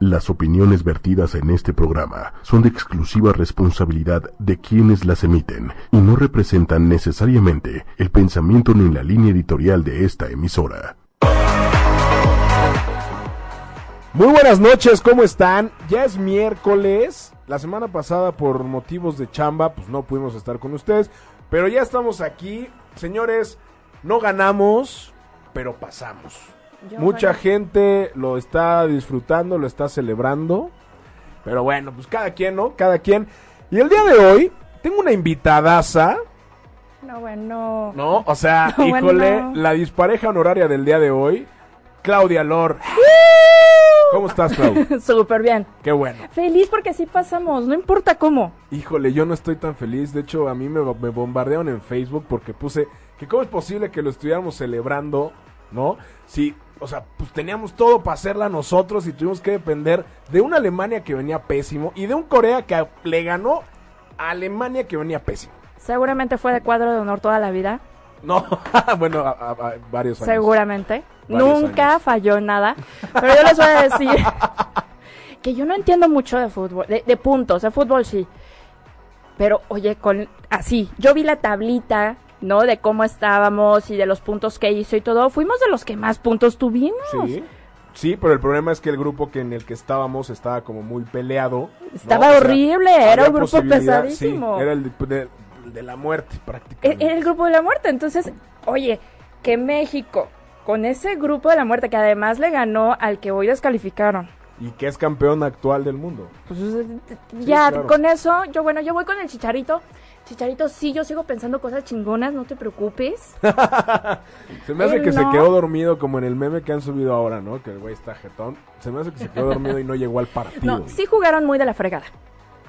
Las opiniones vertidas en este programa son de exclusiva responsabilidad de quienes las emiten y no representan necesariamente el pensamiento ni la línea editorial de esta emisora. Muy buenas noches, ¿cómo están? Ya es miércoles. La semana pasada por motivos de chamba, pues no pudimos estar con ustedes, pero ya estamos aquí. Señores, no ganamos, pero pasamos. Yo Mucha gente lo está disfrutando, lo está celebrando. Pero bueno, pues cada quien, ¿no? Cada quien. Y el día de hoy tengo una invitadaza, No, bueno. ¿no? O sea, No, híjole, bueno. la dispareja honoraria del día de hoy, Claudia Lor. ¿Cómo estás, Claudia? Súper bien. Qué bueno. Feliz porque sí pasamos, no importa cómo. Híjole, yo no estoy tan feliz. De hecho, a mí me, me bombardearon en Facebook porque puse que cómo es posible que lo estuviéramos celebrando, ¿no? Si, o sea, pues teníamos todo para hacerla nosotros y tuvimos que depender de una Alemania que venía pésimo y de un Corea que le ganó a Alemania que venía pésimo. Seguramente fue de cuadro de honor toda la vida. No, bueno, a, a- a varios años. Seguramente. Varios Nunca años. falló en nada. Pero yo les voy a decir que yo no entiendo mucho de fútbol, de, de puntos, de fútbol sí. Pero oye, con así, yo vi la tablita, ¿no? De cómo estábamos y de los puntos que hizo y todo. Fuimos de los que más puntos tuvimos. Sí. Sí, pero el problema es que el grupo que en el que estábamos estaba como muy peleado. ¿no? Estaba O sea, horrible, era un grupo pesadísimo. Sí, era el de, de- la muerte prácticamente. Era el grupo de la muerte. Entonces, oye, que México, con ese grupo de la muerte, que además le ganó al que hoy descalificaron. Y que es campeón actual del mundo. Pues ya, claro. con eso, yo bueno, yo voy con el chicharito. Chicharito, sí, yo sigo pensando cosas chingonas, no te preocupes. Se me hace Él que se quedó dormido como en el meme que han subido ahora, ¿no? Que el güey está jetón. Se me hace que se quedó dormido y no llegó al partido. No, sí jugaron muy de la fregada.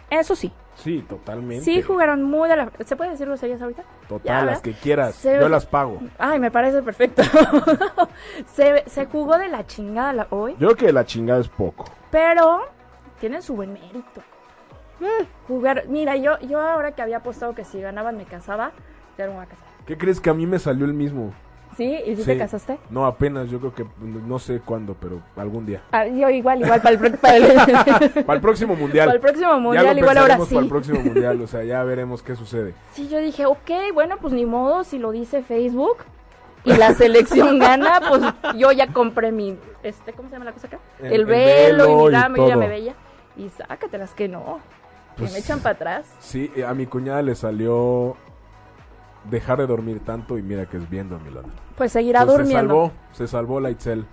Eso sí, Sí, totalmente. sí jugaron muy de la... ¿Se puede decir groserías ahorita? Total, Ya, las que quieras. Se- Yo las pago. Ay, me parece perfecto. se, se jugó de la chingada la- hoy. Yo creo que la chingada es poco. Pero tienen su buen mérito. Jugar, mira, yo, yo ahora que había apostado que si ganaban me casaba, ya no me voy a casar. ¿Qué crees que a mí me salió el mismo? ¿Sí? ¿Y si Sí. te casaste? No, apenas, yo creo que no sé cuándo, pero algún día. Ah, yo igual, igual, para el, para el, Para el próximo mundial. para el próximo ya mundial, lo igual ahora sí. para el próximo mundial, o sea, ya veremos qué sucede. Sí, yo dije, ok, bueno, pues ni modo, si lo dice Facebook y la selección gana, pues yo ya compré mi, este, ¿cómo se llama la cosa acá? El- El, el velo, y y mi dama, yo ya me veía. Y sácatelas que no, Pues- me echan para atrás. Sí, eh, a mi cuñada le salió dejar de dormir tanto y mira que es bien dormilona. Pues seguirá Pues Se durmiendo. salvó, se salvó la Itzel.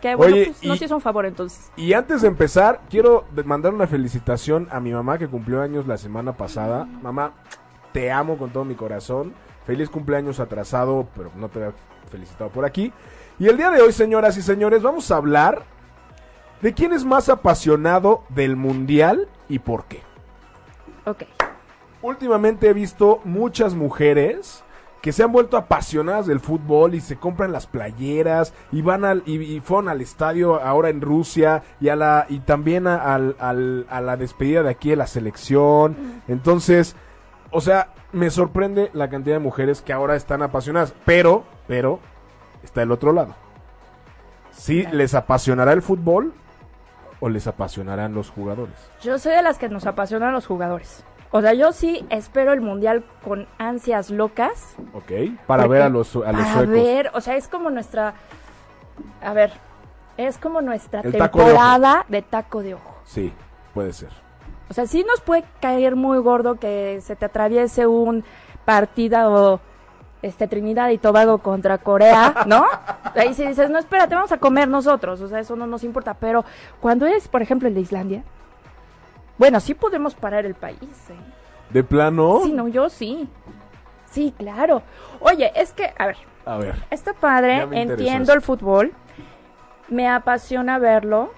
Que bueno, Oye, pues y- nos hizo un favor entonces. Y antes de empezar, quiero mandar una felicitación a mi mamá que cumplió años la semana pasada. Mamá, te amo con todo mi corazón. Feliz cumpleaños atrasado, pero no te había felicitado por aquí. Y el día de hoy, señoras y señores, vamos a hablar de quién es más apasionado del mundial y por qué. Ok. Últimamente he visto muchas mujeres que se han vuelto apasionadas del fútbol y se compran las playeras y van al y, y fueron al estadio ahora en Rusia y a la y también a, al- al- a la despedida de aquí de la selección. Entonces, o sea, me sorprende la cantidad de mujeres que ahora están apasionadas, pero pero está el otro lado. ¿Sí les apasionará el fútbol o les apasionarán los jugadores? Yo soy de las que nos apasionan los jugadores. O sea, yo sí espero el mundial con ansias locas. ¿Ok? Para ver a los, a los para suecos. ver, o sea, es como nuestra. A ver, es como nuestra El taco de temporada de taco de ojo. Sí, puede ser. O sea, sí nos puede caer muy gordo que se te atraviese un partido este Trinidad y Tobago contra Corea, ¿no? Ahí sí dices, no, espérate, vamos a comer nosotros, o sea, eso no nos importa, pero cuando es, por ejemplo, el de Islandia, bueno, sí podemos parar el país, ¿eh? De plano. Sí, no, yo sí. Sí, claro. Oye, es que, a ver, A ver. está padre, entiendo el fútbol, me apasiona verlo,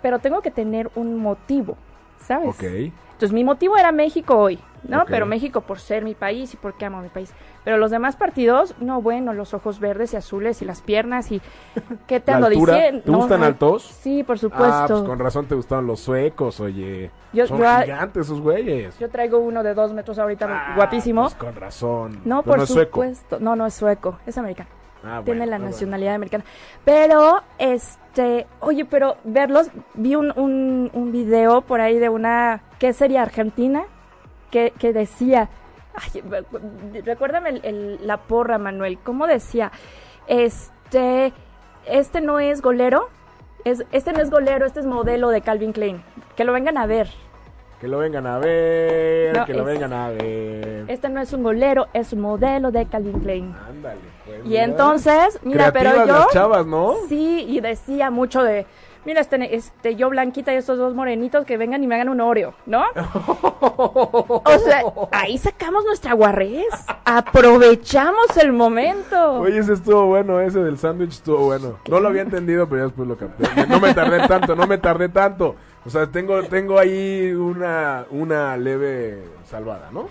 pero tengo que tener un motivo, ¿sabes? Ok. Entonces mi motivo era México hoy, ¿no? Pero México por ser mi país y porque amo mi país. Pero los demás partidos, no, bueno, los ojos verdes y azules y las piernas y... ¿Qué te ¿La ando diciendo? ¿Te No, gustan altos? Sí, por supuesto. Ah, pues con razón te gustaron los suecos, oye. Yo- Son yo gigantes esos güeyes. Yo traigo uno de dos metros ahorita, Ah, guapísimo. pues con razón. no, Pero por supuesto. No, no es sueco, es americano. Ah, tiene bueno, la bueno. nacionalidad americana. Pero, este, oye, pero verlos, vi un, un, un video por ahí de una, ¿qué sería Argentina? Que, que decía, ay, recuérdame el- el- la porra, Manuel, ¿cómo decía? Este, este no es golero, es, este no es golero, este es modelo de Calvin Klein. Que lo vengan a ver. Que lo vengan a ver, No, que lo es- vengan a ver. Este no es un golero, es un modelo de Calvin Klein. Ándale, pues, Y mira. entonces, mira, pero yo... las chavas, ¿no? Sí, y decía mucho de, mira, este, este, yo blanquita y estos dos morenitos que vengan y me hagan un Oreo, ¿no? o sea, ahí sacamos nuestra guarrez, aprovechamos el momento. Oye, ese estuvo bueno, ese del sándwich estuvo bueno. No lo había entendido, pero ya después lo capté. No me tardé tanto, no me tardé tanto. O sea, tengo, tengo ahí una, una leve salvada, ¿no?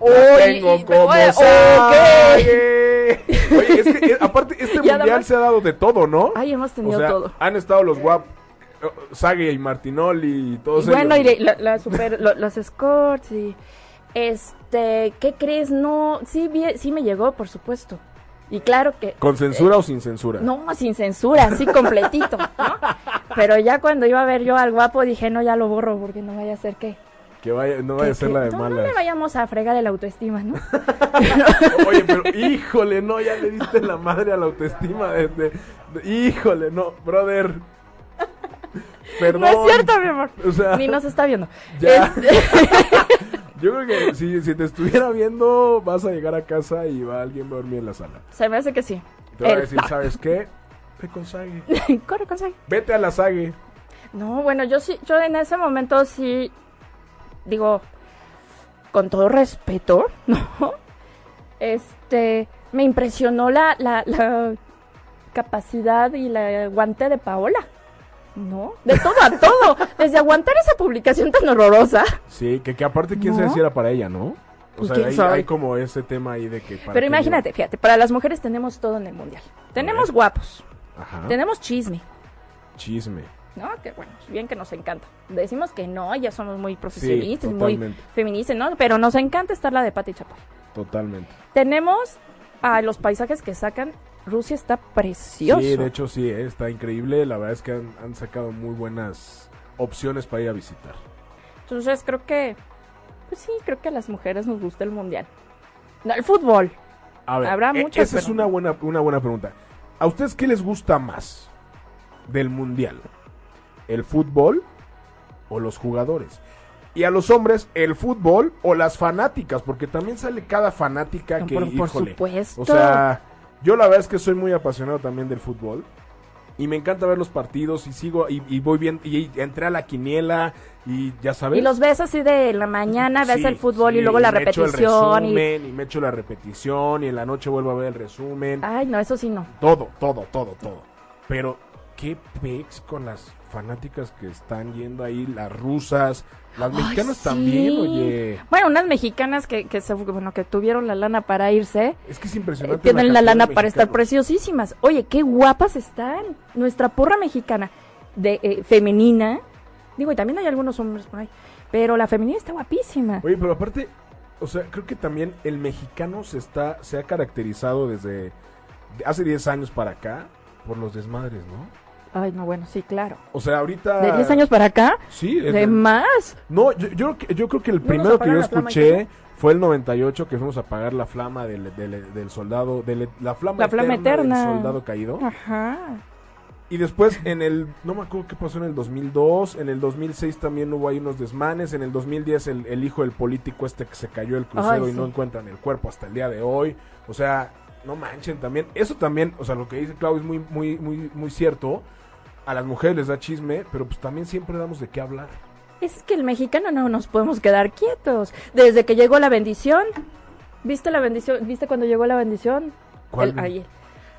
La Oye, tengo y- como oye, sague. Oye, es que eh, aparte este mundial además- se ha dado de todo, ¿no? Ay, hemos tenido o sea, todo. han estado los guap Sague y Martinoli y todos Y bueno, ellos. y la, la super, lo- los escorts y este, ¿qué crees? No, sí, vi- sí me llegó, por supuesto. Y claro que ¿Con censura o sin censura? No, sin censura, así completito, ¿no? Pero ya cuando iba a ver yo al guapo dije, no, ya lo borro porque no vaya a ser que... Que vaya, no vaya a ser la de no, no le vayamos a fregar el autoestima, ¿no? Oye, pero híjole, no, ya le diste la madre a la autoestima de, de- de- híjole, no, brother. Perdón. No es cierto, mi amor. O sea, Ni nos está viendo. Ya. Este- yo creo que si, si te estuviera viendo, vas a llegar a casa y va alguien a dormir en la sala. Se me hace que sí. Te va a decir, ¿sabes qué? Ve con Sague. Corre, corre. Vete a la Sague. No, bueno, yo sí, yo en ese momento sí, digo, con todo respeto, ¿no? Este, me impresionó la, la, la capacidad y la aguante de Paola, ¿no? De todo a todo, desde aguantar esa publicación tan horrorosa. Sí, que, que aparte, quién No. sabe si era para ella, ¿no? O sea, hay, como ese tema ahí de que. para Pero imagínate, fíjate, para las mujeres tenemos todo en el mundial. Tenemos guapos, yo- Ajá. tenemos chisme, Chisme. ¿No? Que bueno, bien que nos encanta. Decimos que no, ya somos muy profesionistas, muy feministas, ¿no? Pero nos encanta estar la de Pati Chapoy. Totalmente. Tenemos a los paisajes que sacan. Rusia está precioso. Sí, de hecho sí, eh, está increíble. La verdad es que han, han sacado muy buenas opciones para ir a visitar. Entonces creo que, pues sí, creo que a las mujeres nos gusta el mundial. No, el fútbol. A ver, Habrá e- muchas, esa es una buena, una buena pregunta. ¿A ustedes qué les gusta más del mundial? ¿El fútbol o los jugadores? Y a los hombres, el fútbol o las fanáticas, porque también sale cada fanática que, por- por híjole, supuesto. O sea, yo la verdad es que soy muy apasionado también del fútbol. Y me encanta ver los partidos y sigo y, y voy bien y entré a la quiniela y ya sabes. Y los ves así de la mañana, ves Sí, el fútbol y luego la me echo el repetición. y... y... me echo la repetición y en la noche vuelvo a ver el resumen. Ay, no, eso sí no. Todo, todo, todo, todo. Pero, ¿qué pex con las fanáticas que están yendo ahí? Las rusas, las mexicanas sí. también, oye. Bueno, unas mexicanas que, que, se, bueno, que tuvieron la lana para irse. Es que es eh, impresionante. tienen la lana para estar preciosísimas. Oye, qué guapas están. Nuestra porra mexicana de eh, femenina. Digo, y también hay algunos hombres por ahí. Pero la femenina está guapísima. Oye, pero aparte, o sea, creo que también el mexicano se está, se ha caracterizado desde de hace 10 años para acá por los desmadres, ¿no? Ay, no, bueno, sí, claro. O sea, ahorita. ¿De 10 años para acá? Sí, ¿De más? No, yo, yo, yo creo que el primero que yo escuché fue el 98 que fuimos a apagar la flama del, del, del soldado, del- la flama, La flama eterna. del soldado caído. Ajá. Y después en el, no me acuerdo qué pasó en el 2002, en el 2006 también hubo ahí unos desmanes, en el 2010 el, el hijo del político este que se cayó del crucero Ay, y sí. no encuentran el cuerpo hasta el día de hoy. O sea, no manchen también. Eso también, o sea, lo que dice Claudio es muy, muy, muy, muy cierto. A las mujeres les da chisme, pero pues también siempre damos de qué hablar. Es que el mexicano no nos podemos quedar quietos. Desde que llegó la bendición. ¿Viste la bendición? ¿Viste cuando llegó la bendición? ¿Cuál? El- ay,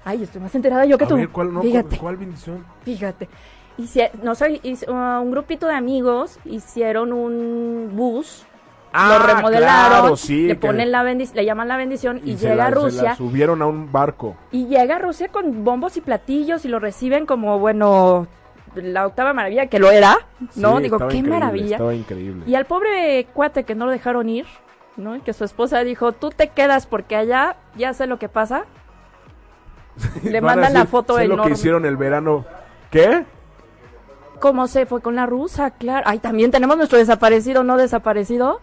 ay, estoy más enterada yo que a tú. ver, ¿cuál, no, Fíjate. ¿cuál, bendición? Fíjate. Hice- no hice- uh, un grupito de amigos hicieron un bus, lo remodelaron, Ah, claro, sí, le ponen la bendición, le llaman la bendición y, llega a la- se la Rusia subieron a un barco. y llega a Rusia con bombos y platillos y lo reciben como bueno la octava maravilla que lo era, no Sí, digo qué maravilla. Estaba increíble. Y al pobre cuate que no lo dejaron ir, ¿no? Que su esposa dijo, tú te quedas porque allá ya sé lo que pasa. Le mandan la foto sé lo que hicieron el verano. ¿Qué? ¿Cómo se fue con la rusa? Claro. Ay, también tenemos nuestro desaparecido, no desaparecido.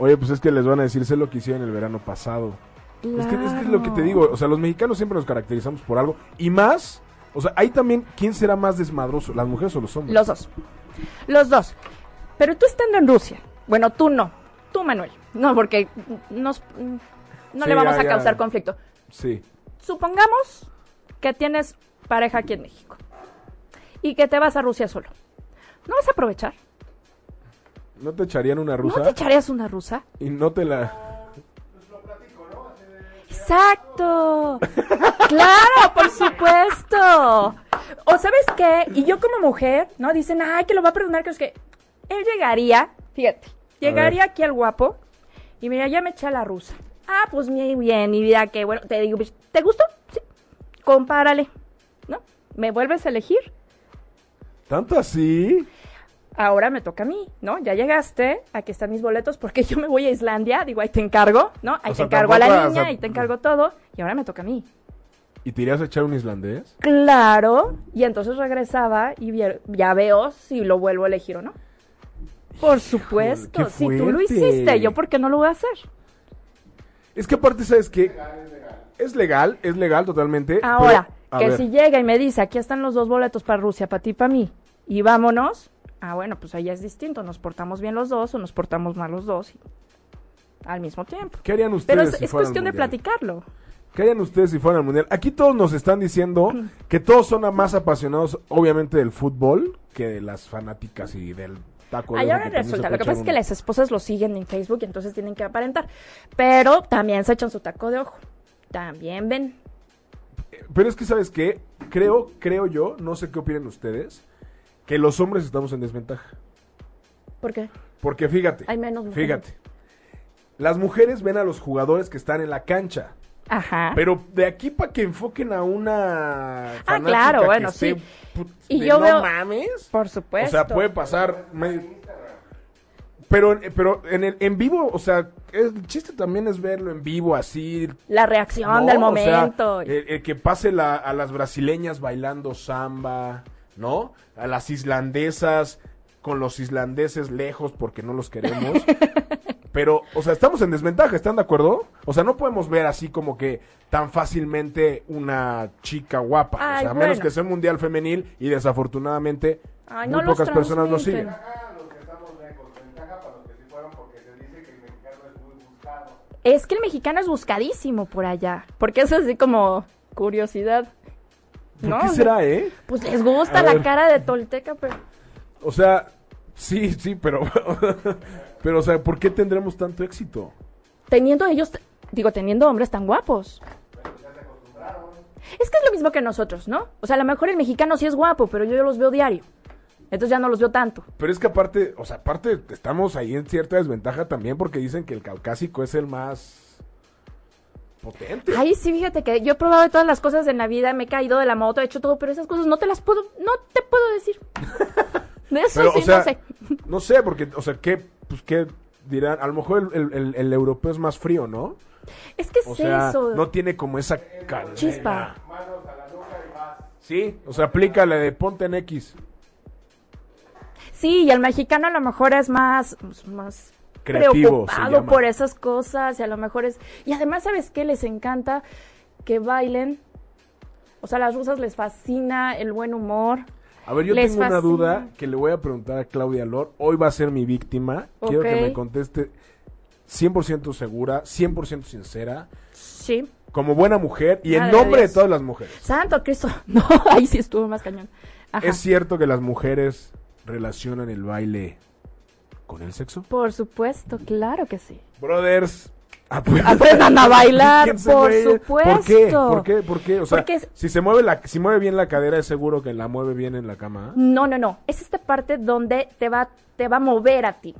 Oye, pues es que les van a decir, sé lo que hicieron el verano pasado. Es que, es que es lo que te digo, o sea, los mexicanos siempre nos caracterizamos por algo. Y más, o sea, ahí también, ¿quién será más desmadroso? ¿Las mujeres o los hombres? Los dos. Los dos. Pero tú estando en Rusia. Bueno, tú no. Tú, Manuel. No, porque nos, no Sí, le vamos ya, a ya. causar conflicto. Sí. Supongamos que tienes pareja aquí en México. Y que te vas a Rusia solo. ¿No vas a aprovechar? ¿No te echarían una ¿No rusa? te echarías una rusa? Y no te la... Exacto. claro, por supuesto. O sabes qué, y yo como mujer, ¿no? Dicen, ay, que lo va a perdonar, que es que él llegaría, fíjate, llegaría aquí al guapo y mira, ya me eché a la rusa. Ah, pues muy bien, mi vida, que bueno, te digo, pues, ¿te gustó? Sí. Compárale, ¿no? ¿Me vuelves a elegir? ¿Tanto así? Ahora me toca a mí, ¿no? Ya llegaste, aquí están mis boletos porque yo me voy a Islandia, digo, ahí te encargo, ¿no? Ahí O te sea, encargo a la o niña, sea, ahí te encargo todo, y ahora me toca a mí. ¿Y te irías a echar un islandés? Claro, y entonces regresaba y ya veo si lo vuelvo a elegir o no. Por supuesto, si tú lo hiciste, yo por qué no lo voy a hacer. Es que aparte, ¿sabes qué? Es legal, es legal totalmente. Ahora, pero, a que ver, si llega y me dice, aquí están los dos boletos para Rusia, para ti y para mí, y vámonos, ah, bueno, pues ahí es distinto, nos portamos bien los dos o nos portamos mal los dos al mismo tiempo. ¿Qué harían ustedes Pero es, si es cuestión de platicarlo. ¿Qué harían ustedes si fueran al mundial? Aquí todos nos están diciendo que todos son más apasionados, obviamente, del fútbol que de las fanáticas y del taco. de Ahí ahora resulta, lo que pasa es que las esposas lo siguen en Facebook y entonces tienen que aparentar. Pero también se echan su taco de ojo. También ven. Pero es que, ¿sabes qué? Creo, creo yo, no sé qué opinen ustedes, que los hombres estamos en desventaja. ¿Por qué? Porque fíjate, Hay menos mujeres. fíjate, las mujeres ven a los jugadores que están en la cancha. Ajá. Pero de aquí para que enfoquen a una Ah, claro, que bueno, esté, sí. Y yo no veo- mames. Por supuesto. O sea, puede pasar. Pero, pero en, el, en vivo, o sea, el chiste también es verlo en vivo así. La reacción ¿no? del O sea, momento. el, el que pase la- a las brasileñas bailando samba, ¿no? A las islandesas con los islandeses lejos porque no los queremos. Pero, o sea, estamos en desventaja, ¿están de acuerdo? O sea, no podemos ver así como que tan fácilmente una chica guapa. o Ay, sea, a menos que sea un mundial femenil y desafortunadamente Ay, muy no los pocas personas lo siguen. Es que el mexicano es buscadísimo por allá. Porque es así como curiosidad. ¿Por ¿no? qué será, eh? Pues les gusta A la ver. cara de Tolteca, pero. O sea, sí, sí, pero. pero, o sea, ¿por qué tendremos tanto éxito? Teniendo ellos, digo, teniendo hombres tan guapos. Es que es lo mismo que nosotros, ¿no? O sea, a lo mejor el mexicano sí es guapo, pero yo los veo diario. Entonces ya no los veo tanto. Pero es que aparte, o sea, aparte estamos ahí en cierta desventaja también porque dicen que el caucásico es el más potente. Ay, sí, fíjate que yo he probado de todas las cosas en la vida, me he caído de la moto, he hecho todo, pero esas cosas no te las puedo, no te puedo decir. De eso Pero, sí, o sea, no sé. no sé, porque, o sea, ¿qué, pues, qué dirán? A lo mejor el, el- el- el europeo es más frío, ¿no? Es que es O sea, eso. no tiene como esa candela. Chispa. Sí, o sea, aplícale de ponte en X. Sí, y el mexicano a lo mejor es más, pues, más Creativo, preocupado por esas cosas y a lo mejor es... Y además, ¿sabes qué? Les encanta que bailen. O sea, a las rusas les fascina el buen humor. A ver, yo Les tengo una duda que le voy a preguntar a Claudia Lor. Hoy va a ser mi víctima. Quiero que me conteste 100% segura, 100% sincera, Sí. como buena mujer y en Madre nombre de todas las mujeres. Santo Cristo. No, ahí sí estuvo más cañón. Ajá. ¿Es cierto que las mujeres relacionan el baile con el sexo? Por supuesto, claro que sí. Brothers, aprendan, Aprendan a bailar, ¿Quién se por mueve? ¿Por qué? supuesto. ¿Por qué? ¿Por qué? O sea, es- si se mueve la si mueve bien la cadera es seguro que la mueve bien en la cama. ¿eh? No, no, no. Es esta parte donde te va, te va a mover a ti.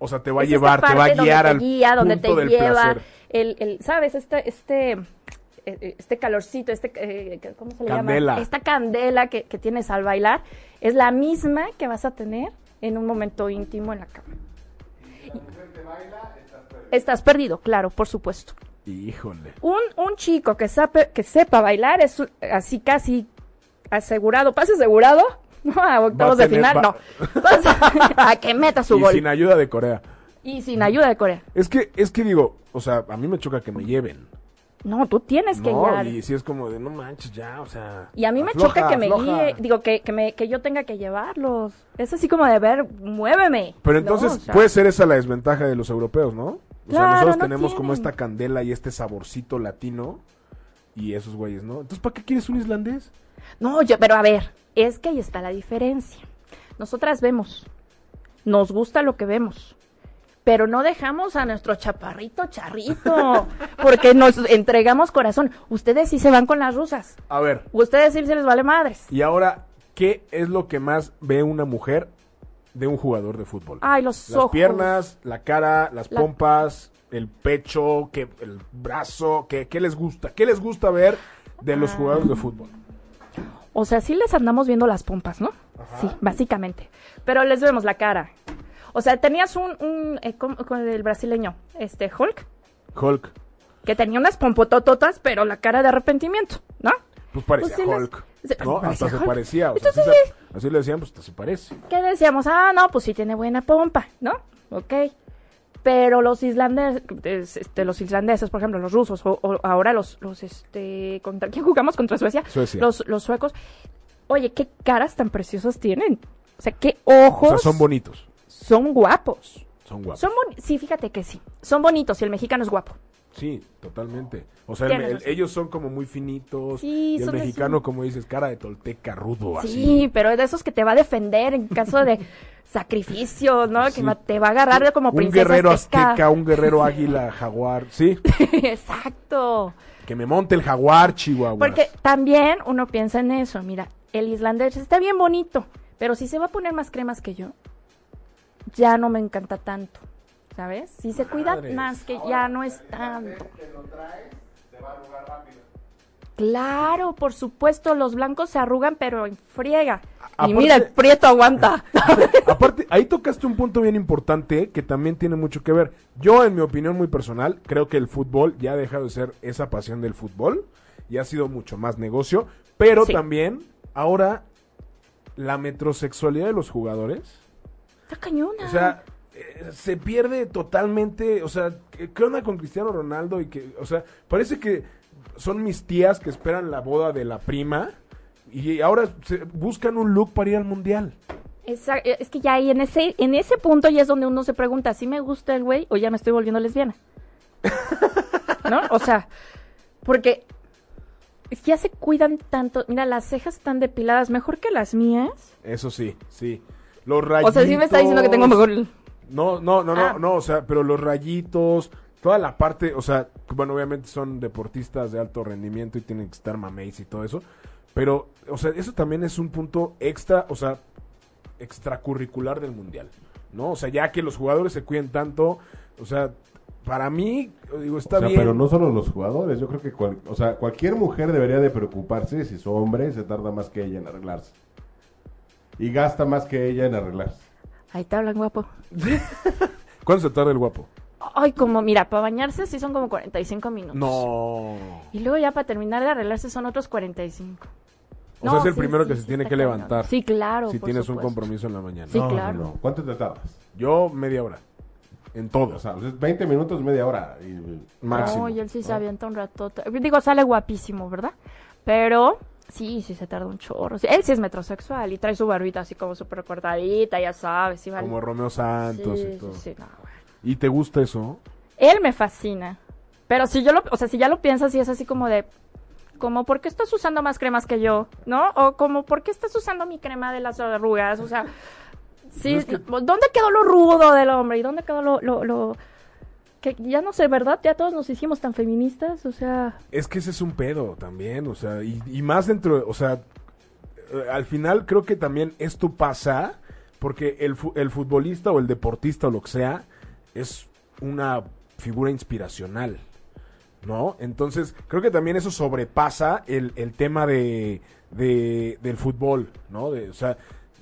O sea, te va a Es llevar, te va a guiar donde al te guía, donde punto te del lleva el, el, sabes, este, este, eh, este calorcito, este, eh, ¿cómo se le Candela. llama? Esta candela que, que tienes al bailar es la misma que vas a tener en un momento íntimo en la cama. estás perdido, claro, por supuesto. Híjole. Un, un chico que, sabe, que sepa bailar es así casi asegurado, pase asegurado, no a octavos de final, va- no. A, a que meta su y gol. sin ayuda de Corea. y sin ayuda de Corea. Es que, es que digo, o sea, a mí me choca que me lleven. No, tú tienes que No, y si es como de, no manches, ya, o sea. Y a mí me choca que me afloja. guíe, digo, que, que, me, que yo tenga que llevarlos. Es así como de ver, muéveme. Pero No, entonces o sea, puede ser esa la desventaja de los europeos, ¿no? O sea, nosotros no tenemos como esta candela y este saborcito latino y esos güeyes, ¿no? Entonces, ¿para qué quieres un islandés? No, yo, pero a ver, es que ahí está la diferencia. Nosotras vemos, nos gusta lo que vemos, pero no dejamos a nuestro chaparrito charrito, porque nos entregamos corazón. Ustedes sí se van con las rusas, A ver, ustedes sí se les vale madres. y ahora, ¿qué es lo que más ve una mujer de un jugador de fútbol? Ay, los las ojos. piernas, la cara, las La- pompas, el pecho, que, el brazo, ¿qué, ¿qué les gusta? ¿Qué les gusta ver de los Ah. jugadores de fútbol? O sea, sí les andamos viendo las pompas, ¿no? Sí, básicamente. Pero les vemos la cara. O sea, tenías un, un eh, con, con el brasileño, este Hulk, Hulk. que tenía unas pompotototas, pero la cara de arrepentimiento, ¿no? Pues parecía Pues sí Hulk. se- ¿no? parecía Hasta se parecía. O sea, Entonces, así, le decían, pues hasta se parece. ¿Qué decíamos? Ah, no, pues sí tiene buena pompa, ¿no? Ok. Pero los islandeses, este, los islandeses, por ejemplo, los rusos, o, o ahora los, los, este, ¿contra quién jugamos? ¿Contra Suecia? Suecia. Los, los suecos. Oye, qué caras tan preciosas tienen. O sea, qué O ojos. sea, son bonitos. Son guapos. Son guapos. Son sí, fíjate que sí. Son bonitos y el mexicano es guapo. Sí, totalmente. O sea, el- ellos son como muy finitos. Sí, y el así. mexicano, como dices, cara de tolteca rudo, así. Sí, pero es de esos que te va a defender en caso de sacrificio, ¿no? Sí. Que te va a agarrar como Un princesa guerrero azteca. azteca, un guerrero águila, jaguar. Sí, Exacto. que me monte el jaguar, Chihuahua. Porque también uno piensa en eso. Mira, el islandés está bien bonito, pero si se va a poner más cremas que yo, ya no me encanta tanto. ¿Sabes? Si se cuida más que ya no es tanto. Claro, por supuesto, los blancos se arrugan, pero en friega. Y Aparte- mira, el prieto aguanta. Aparte, ahí tocaste un punto bien importante que también tiene mucho que ver. Yo, en mi opinión muy personal, creo que el fútbol ya ha dejado de ser esa pasión del fútbol y ha sido mucho más negocio, pero Sí. también ahora la metrosexualidad de los jugadores, Está cañona. o sea, eh, se pierde totalmente, o sea, ¿qué onda con Cristiano Ronaldo y que, o sea, parece que son mis tías que esperan la boda de la prima y ahora se buscan un look para ir al mundial. Esa- es que ya ahí en ese, en ese punto ya es donde uno se pregunta, ¿si me gusta el güey o ya me estoy volviendo lesbiana? ¿No? O sea, porque ya se cuidan tanto. Mira, las cejas están depiladas mejor que las mías. Eso sí, sí. Los rayitos. O sea, sí me está diciendo que tengo mejor... No, no, no, no, Ah. no, o sea, pero los rayitos, toda la parte, o sea, bueno, obviamente son deportistas de alto rendimiento y tienen que estar mameis y todo eso, pero, o sea, eso también es un punto extra, o sea, extracurricular del mundial, ¿no? O sea, ya que los jugadores se cuiden tanto, o sea, para mí, digo, está O sea, bien. pero no solo los jugadores, yo creo que cual- o sea, cualquier mujer debería de preocuparse si su hombre se tarda más que ella en arreglarse. Y gasta más que ella en arreglarse. Ahí te hablan guapo. ¿Cuánto se tarda el guapo? Ay, como, mira, para bañarse sí son como 45 minutos. No. Y luego ya para terminar de arreglarse son otros 45. O sea, es el sí, primero sí, que sí se tiene que cañón. levantar. Sí, claro. si por tienes un compromiso en la mañana. Sí, No, no, claro. no. ¿Cuánto te tardas? Yo media hora. En todo. O sea, pues, 20 minutos, media hora. y- máximo. No, y él sí se avienta un ratote. Digo, sale guapísimo, ¿verdad? Pero sí, sí se tarda un chorro. Sí, él sí es metrosexual y trae su barbita así como súper cortadita, ya sabes. Vale. Como Romeo Santos sí, y todo. sí, sí, no, bueno. ¿Y te gusta eso? Él me fascina. Pero si yo lo, o sea, si ya lo piensas y es así como de, como, ¿por qué estás usando más cremas que yo? ¿No? O como, ¿por qué estás usando mi crema de las arrugas? O sea, sí, Es que- ¿dónde quedó lo rudo del hombre? ¿Y dónde quedó lo, lo, lo, que ya no sé, ¿verdad? Ya todos nos hicimos tan feministas, o sea, Es que ese es un pedo también, o sea, y, más dentro, o sea, eh, al final creo que también esto pasa porque el, el futbolista o el deportista o lo que sea es una figura inspiracional, ¿no? Entonces, creo que también eso sobrepasa el, el tema de, de- del fútbol, ¿no? De, o sea,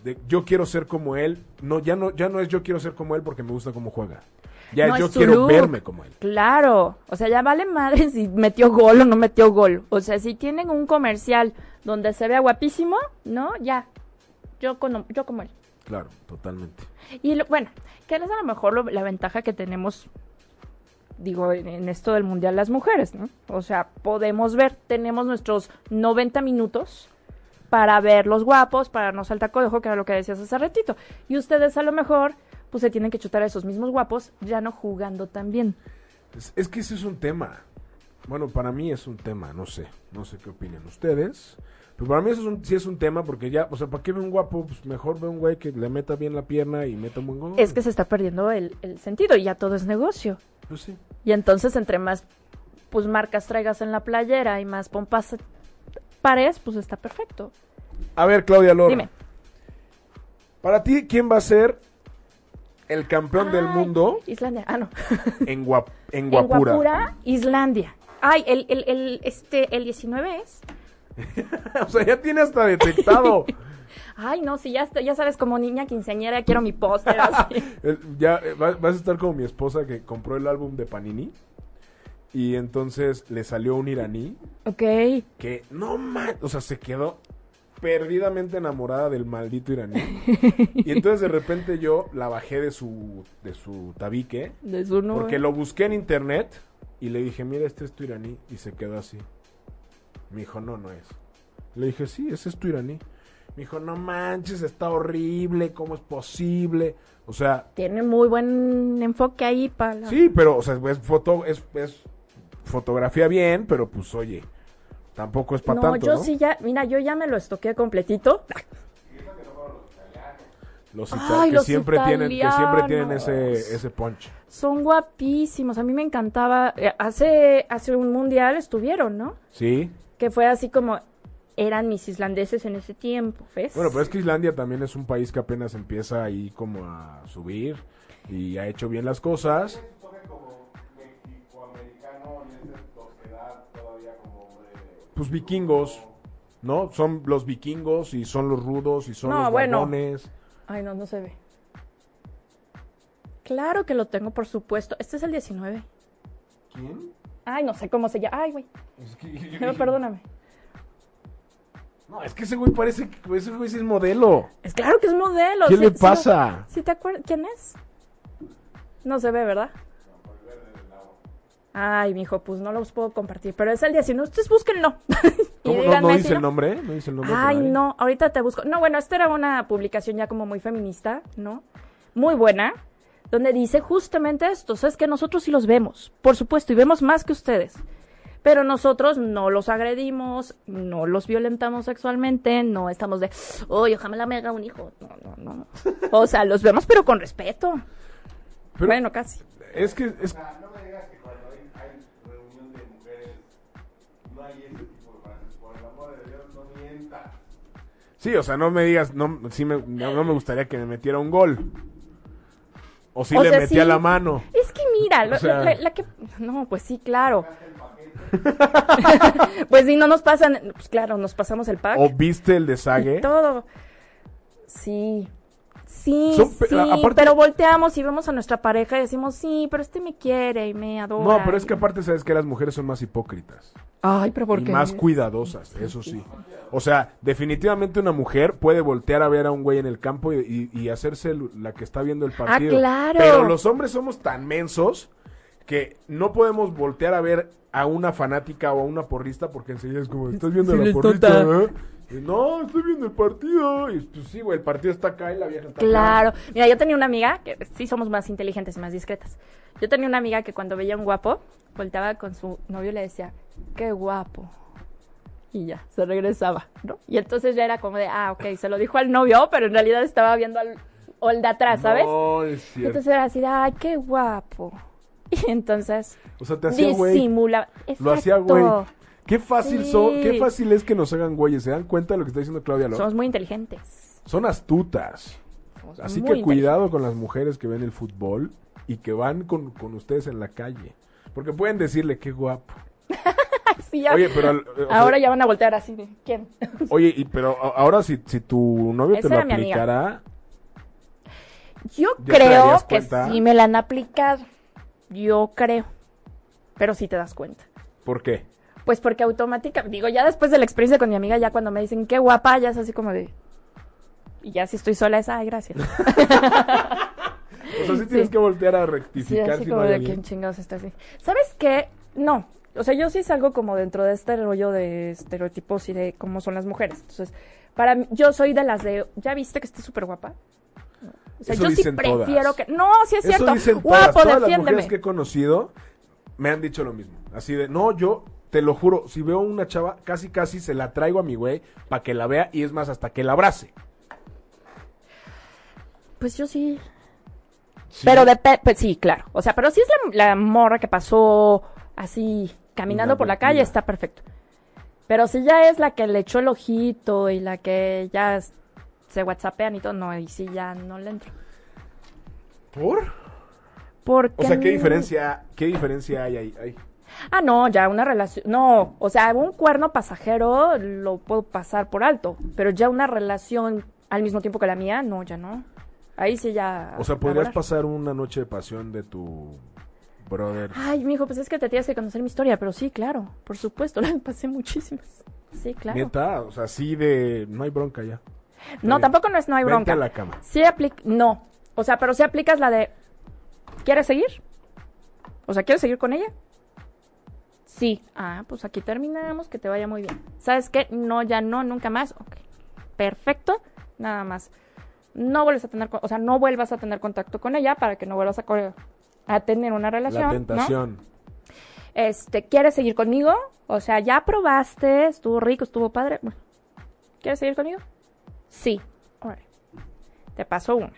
de, yo quiero ser como él, no ya no ya no es yo quiero ser como él porque me gusta cómo juega. Ya no yo es quiero look. verme como él. Claro, o sea, ya vale madre si metió gol o no metió gol. O sea, si tienen un comercial donde se vea guapísimo, ¿no? Ya, yo, con, yo como él. Claro, totalmente. Y lo- bueno, que es a lo mejor lo- la ventaja que tenemos, digo, en, en esto del mundial las mujeres, ¿no? O sea, podemos ver, tenemos nuestros 90 minutos para ver los guapos, para no saltar cojo, que era lo que decías hace ratito. Y ustedes a lo mejor, pues se tienen que chutar a esos mismos guapos, ya no jugando tan bien. Es, es que ese es un tema. Bueno, para mí es un tema, no sé. No sé qué opinan ustedes. Pero para mí eso es un, sí es un tema porque ya, o sea, ¿para qué ve un guapo? Pues mejor ve un güey que le meta bien la pierna y meta un buen gol. Es que se está perdiendo el, el sentido y ya todo es negocio. Pues sí. Y entonces entre más pues marcas traigas en la playera y más pompas pares, pues está perfecto. A ver, Claudia Lora. Dime. Para ti, ¿quién va a ser el campeón del mundo Islandia. Ah, no. en, guap en En guapura? Guapura, Islandia. Ay, el, el, el, este, el 19 es. o sea, ya tiene hasta detectado. Ay, no, si ya, está- ya sabes, como niña quinceañera, quiero mi póster ya eh, va- vas a estar como mi esposa que compró el álbum de Panini. Y entonces le salió un iraní ok. que no man, o sea, se quedó perdidamente enamorada del maldito iraní. y entonces de repente yo la bajé de su de su tabique De su nube. porque lo busqué en internet y le dije, "Mira, este es tu iraní" y se quedó así. Me dijo, "No, no es." Le dije, "Sí, ese es tu iraní." Me dijo, "No manches, está horrible, ¿cómo es posible?" O sea, Tiene muy buen enfoque ahí para... la- Sí, pero, o sea, es foto, es, es fotografía bien, pero pues oye, tampoco es para no, tanto, yo ¿no? sí ya, mira, yo ya me lo estoqué completito. Los Ay, que los siempre tienen, que siempre tienen italianos. ese, ese punch. Son guapísimos. A mí me encantaba. eh, Hace, hace un mundial estuvieron, ¿no? Sí. Que fue así como eran mis islandeses en ese tiempo, ¿ves? Bueno, pero es que Islandia también es un país que apenas empieza ahí como a subir y ha hecho bien las cosas. Pues vikingos, ¿no? Son los vikingos y son los rudos y son No, los bueno. Ay, no, no se ve. Claro que lo tengo, por supuesto. Este es el 19. ¿Quién? Ay, no sé cómo se llama. Ay, güey. Es que- yo No, dije, perdóname. No, es que ese güey parece que ese güey es modelo. Es claro que es modelo. ¿Qué sí- le pasa? ¿Sí te acuerdas? ¿Quién es? No se ve, ¿verdad? Ay, mijo, pues no los puedo compartir. Pero es el 19. Ustedes búsquenlo. Y ¿Cómo no, no si dice el nombre? ¿No dice el nombre? Ay, no, ahorita te busco. No, bueno, esta era una publicación ya como muy feminista, ¿no? Muy buena, donde dice justamente esto, es que nosotros sí los vemos, por supuesto, y vemos más que ustedes. Pero nosotros no los agredimos, no los violentamos sexualmente, no estamos de, oye, ojalá me haga un hijo. No, no, no. O sea, los vemos, pero con respeto. Pero bueno, casi. es que es, No me sí, o sea, no me digas, no, sí me, no, no me gustaría que me metiera un gol. O si O le sea, metía sí. la mano. Es que mira, lo- sea- la, la que... No, pues sí, claro. pues sí, no nos pasan... Pues claro, nos pasamos el pack. O viste el desague. Todo. Sí. Sí, Son aparte- pero volteamos y vemos a nuestra pareja y decimos, sí, pero este me quiere y me adora. No, pero es que aparte sabes que las mujeres son más hipócritas Ay, pero ¿por y qué? más cuidadosas, eso sí. O sea, definitivamente una mujer puede voltear a ver a un güey en el campo y, y- y hacerse la que está viendo el partido. Ah, claro. Pero los hombres somos tan mensos que no podemos voltear a ver a una fanática o a una porrista porque enseguida es como, ¿estás viendo Sí, la porrista? eh?" Y, no, estoy viendo el partido. Y pues sí, güey, el partido está acá y la vieja está acá. Claro. Mira, yo tenía una amiga, que sí somos más inteligentes y más discretas. Yo tenía una amiga que cuando veía un guapo, volteaba con su novio y le decía, qué guapo. Y ya, se regresaba, ¿no? Y entonces ya era como de, ah, ok, se lo dijo al novio, pero en realidad estaba viendo al, de atrás, ¿sabes? No, es cierto. entonces era así de, ay, qué guapo. Y entonces o sea, te hacía güey. disimula. Lo hacía güey. Qué fácil Sí. son, qué fácil es que nos hagan güeyes. ¿Se dan cuenta de lo que está diciendo Claudia López? Somos muy inteligentes. Son astutas. Somos Así que cuidado con las mujeres que ven el fútbol y que van con, con ustedes en la calle. Porque pueden decirle qué guapo. inteligentes. Sí, ya- Oye, pero al- o sea, Ahora ya van a voltear así de, ¿quién? Oye, y, pero ahora si, si tu novio Esa te lo aplicara, Yo ¿Ya te creo que sí me la han aplicado. Yo creo. Pero sí te das cuenta. ¿Por qué? Pues porque automática, digo, ya después de la experiencia con mi amiga, ya cuando me dicen qué guapa, ya es así como de. Y ya si estoy sola es, ay, gracias. O sea, sí tienes que voltear a Sí, rectificar así si como no hay de alguien. quién chingados está así. ¿Sabes qué? No. O sea, yo sí salgo como dentro de este rollo de estereotipos y de cómo son las mujeres. Entonces, para mí, yo soy de las de, ¿ya viste que esté súper guapa? O sea, Eso yo sí prefiero todas. que. No, sí es Eso cierto. dicen todas. Guapo, Todas las defiéndeme. mujeres que he conocido me han dicho lo mismo. Así de, no, yo te lo juro, si veo una chava, casi casi se la traigo a mi güey para que la vea y es más, hasta que la abrace. Pues yo sí. Pero de pues sí, claro. O sea, pero si es la, la morra que pasó así caminando por la calle, está perfecto. Pero si ya es la que le echó el ojito y la que ya es- se whatsappean y todo, no, y sí ya no le entro. ¿Por? Porque O sea, ¿qué diferencia, qué diferencia hay ahí? Ah, no, ya una relación. No, o sea, un cuerno pasajero lo puedo pasar por alto. Pero ya una relación al mismo tiempo que la mía, no, ya no. Ahí sí ya. O sea, podrías pasar una noche de pasión de tu brother. Ay, mijo, pues es que te tienes que conocer mi historia, pero sí, claro, por supuesto, la pasé muchísimas. Sí, claro. Neta, o sea, sí de, no hay bronca ya. no, tampoco no es no hay Vente bronca. a la cama. Sí aplica, no. O sea, pero sí aplicas la de, ¿quieres seguir? O sea, ¿quieres seguir con ella? Sí. Ah, pues aquí terminamos, que te vaya muy bien. ¿Sabes qué? No, ya no, nunca más. Ok. Perfecto. Nada más. No vuelves a tener, o sea, no vuelvas a tener contacto con ella para que no vuelvas a, a tener una relación. La ¿no? tentación. Este, ¿quieres seguir conmigo? O sea, ya probaste, estuvo rico, estuvo padre. Bueno, ¿quieres seguir conmigo? Sí. Te paso una.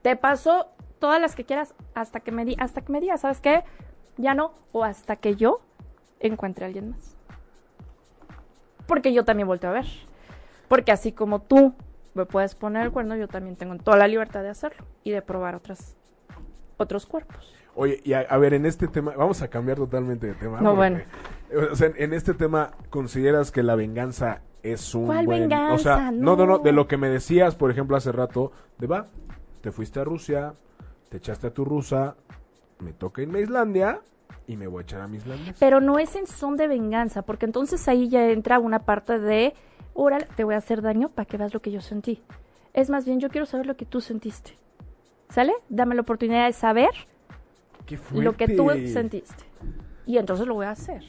Te paso todas las que quieras hasta que me di, hasta que me digas, ¿sabes qué? Ya no, o hasta que yo encuentre a alguien más. Porque yo también volteo a ver. Porque así como tú me puedes poner el cuerno, yo también tengo toda la libertad de hacerlo y de probar otras otros cuerpos. Oye, y a, a ver, en este tema, vamos a cambiar totalmente de tema. No, porque, bueno. O sea, en, este tema, ¿consideras que la venganza es un ¿Cuál buen... O venganza? sea, no, no, No. de lo que me decías, por ejemplo, hace rato, de va, te fuiste a Rusia, te echaste a tu rusa, me toca irme a Islandia y me voy a echar a mi Islandia. Pero no es en son de venganza, porque entonces ahí ya entra una parte de, órale, te voy a hacer daño para que veas lo que yo sentí. Es más bien, yo quiero saber lo que tú sentiste. ¿Sale? Dame la oportunidad de saber lo que tú sentiste. Y entonces lo voy a hacer.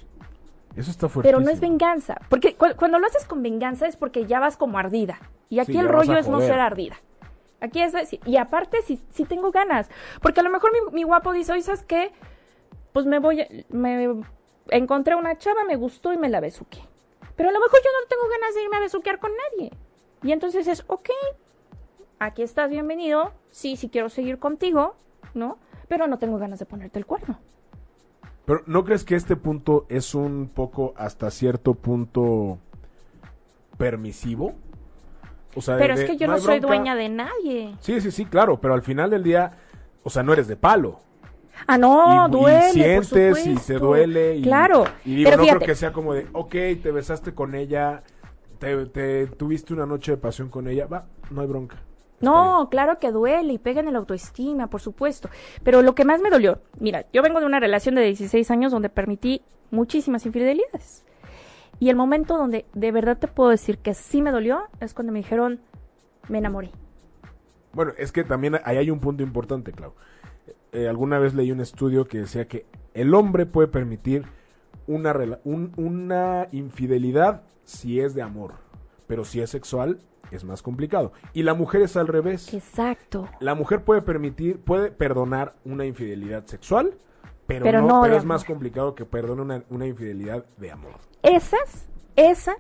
Eso está fuerte. Pero no es venganza, porque cu- cuando lo haces con venganza es porque ya vas como ardida. Y aquí Sí, el rollo es no ser ardida. Aquí es decir, y aparte si, si tengo ganas, porque a lo mejor mi, mi guapo dice, oye, ¿sabes qué? Pues me voy, a- me encontré una chava, me gustó y me la besuqué. Pero a lo mejor yo no tengo ganas de irme a besuquear con nadie. Y entonces es, ok, aquí estás bienvenido, sí, sí quiero seguir contigo, ¿no? Pero no tengo ganas de ponerte el cuerno. Pero ¿no crees que este punto es un poco hasta cierto punto permisivo? O sea, de- Pero es que yo no, soy bronca. dueña de nadie. Sí, sí, sí, claro, pero al final del día, o sea, no eres de palo. Ah, no, y, duele. y sientes por y te duele. Y, claro. Y digo, pero no fíjate, creo que sea como de, ok, te besaste con ella, te, te tuviste una noche de pasión con ella, va, no hay bronca. No, claro que duele y pega en el autoestima, por supuesto. Pero lo que más me dolió, mira, yo vengo de una relación de 16 años donde permití muchísimas infidelidades. Y el momento donde de verdad te puedo decir que sí me dolió es cuando me dijeron, me enamoré. Bueno, es que también ahí hay un punto importante, Clau. Eh, alguna vez leí un estudio que decía que el hombre puede permitir una, un- una infidelidad si es de amor, pero si es sexual es más complicado. Y la mujer es al revés. Exacto. La mujer puede permitir, puede perdonar una infidelidad sexual, pero, Pero no, no pero es más complicado que perdone una, una infidelidad de amor. Esas, esa,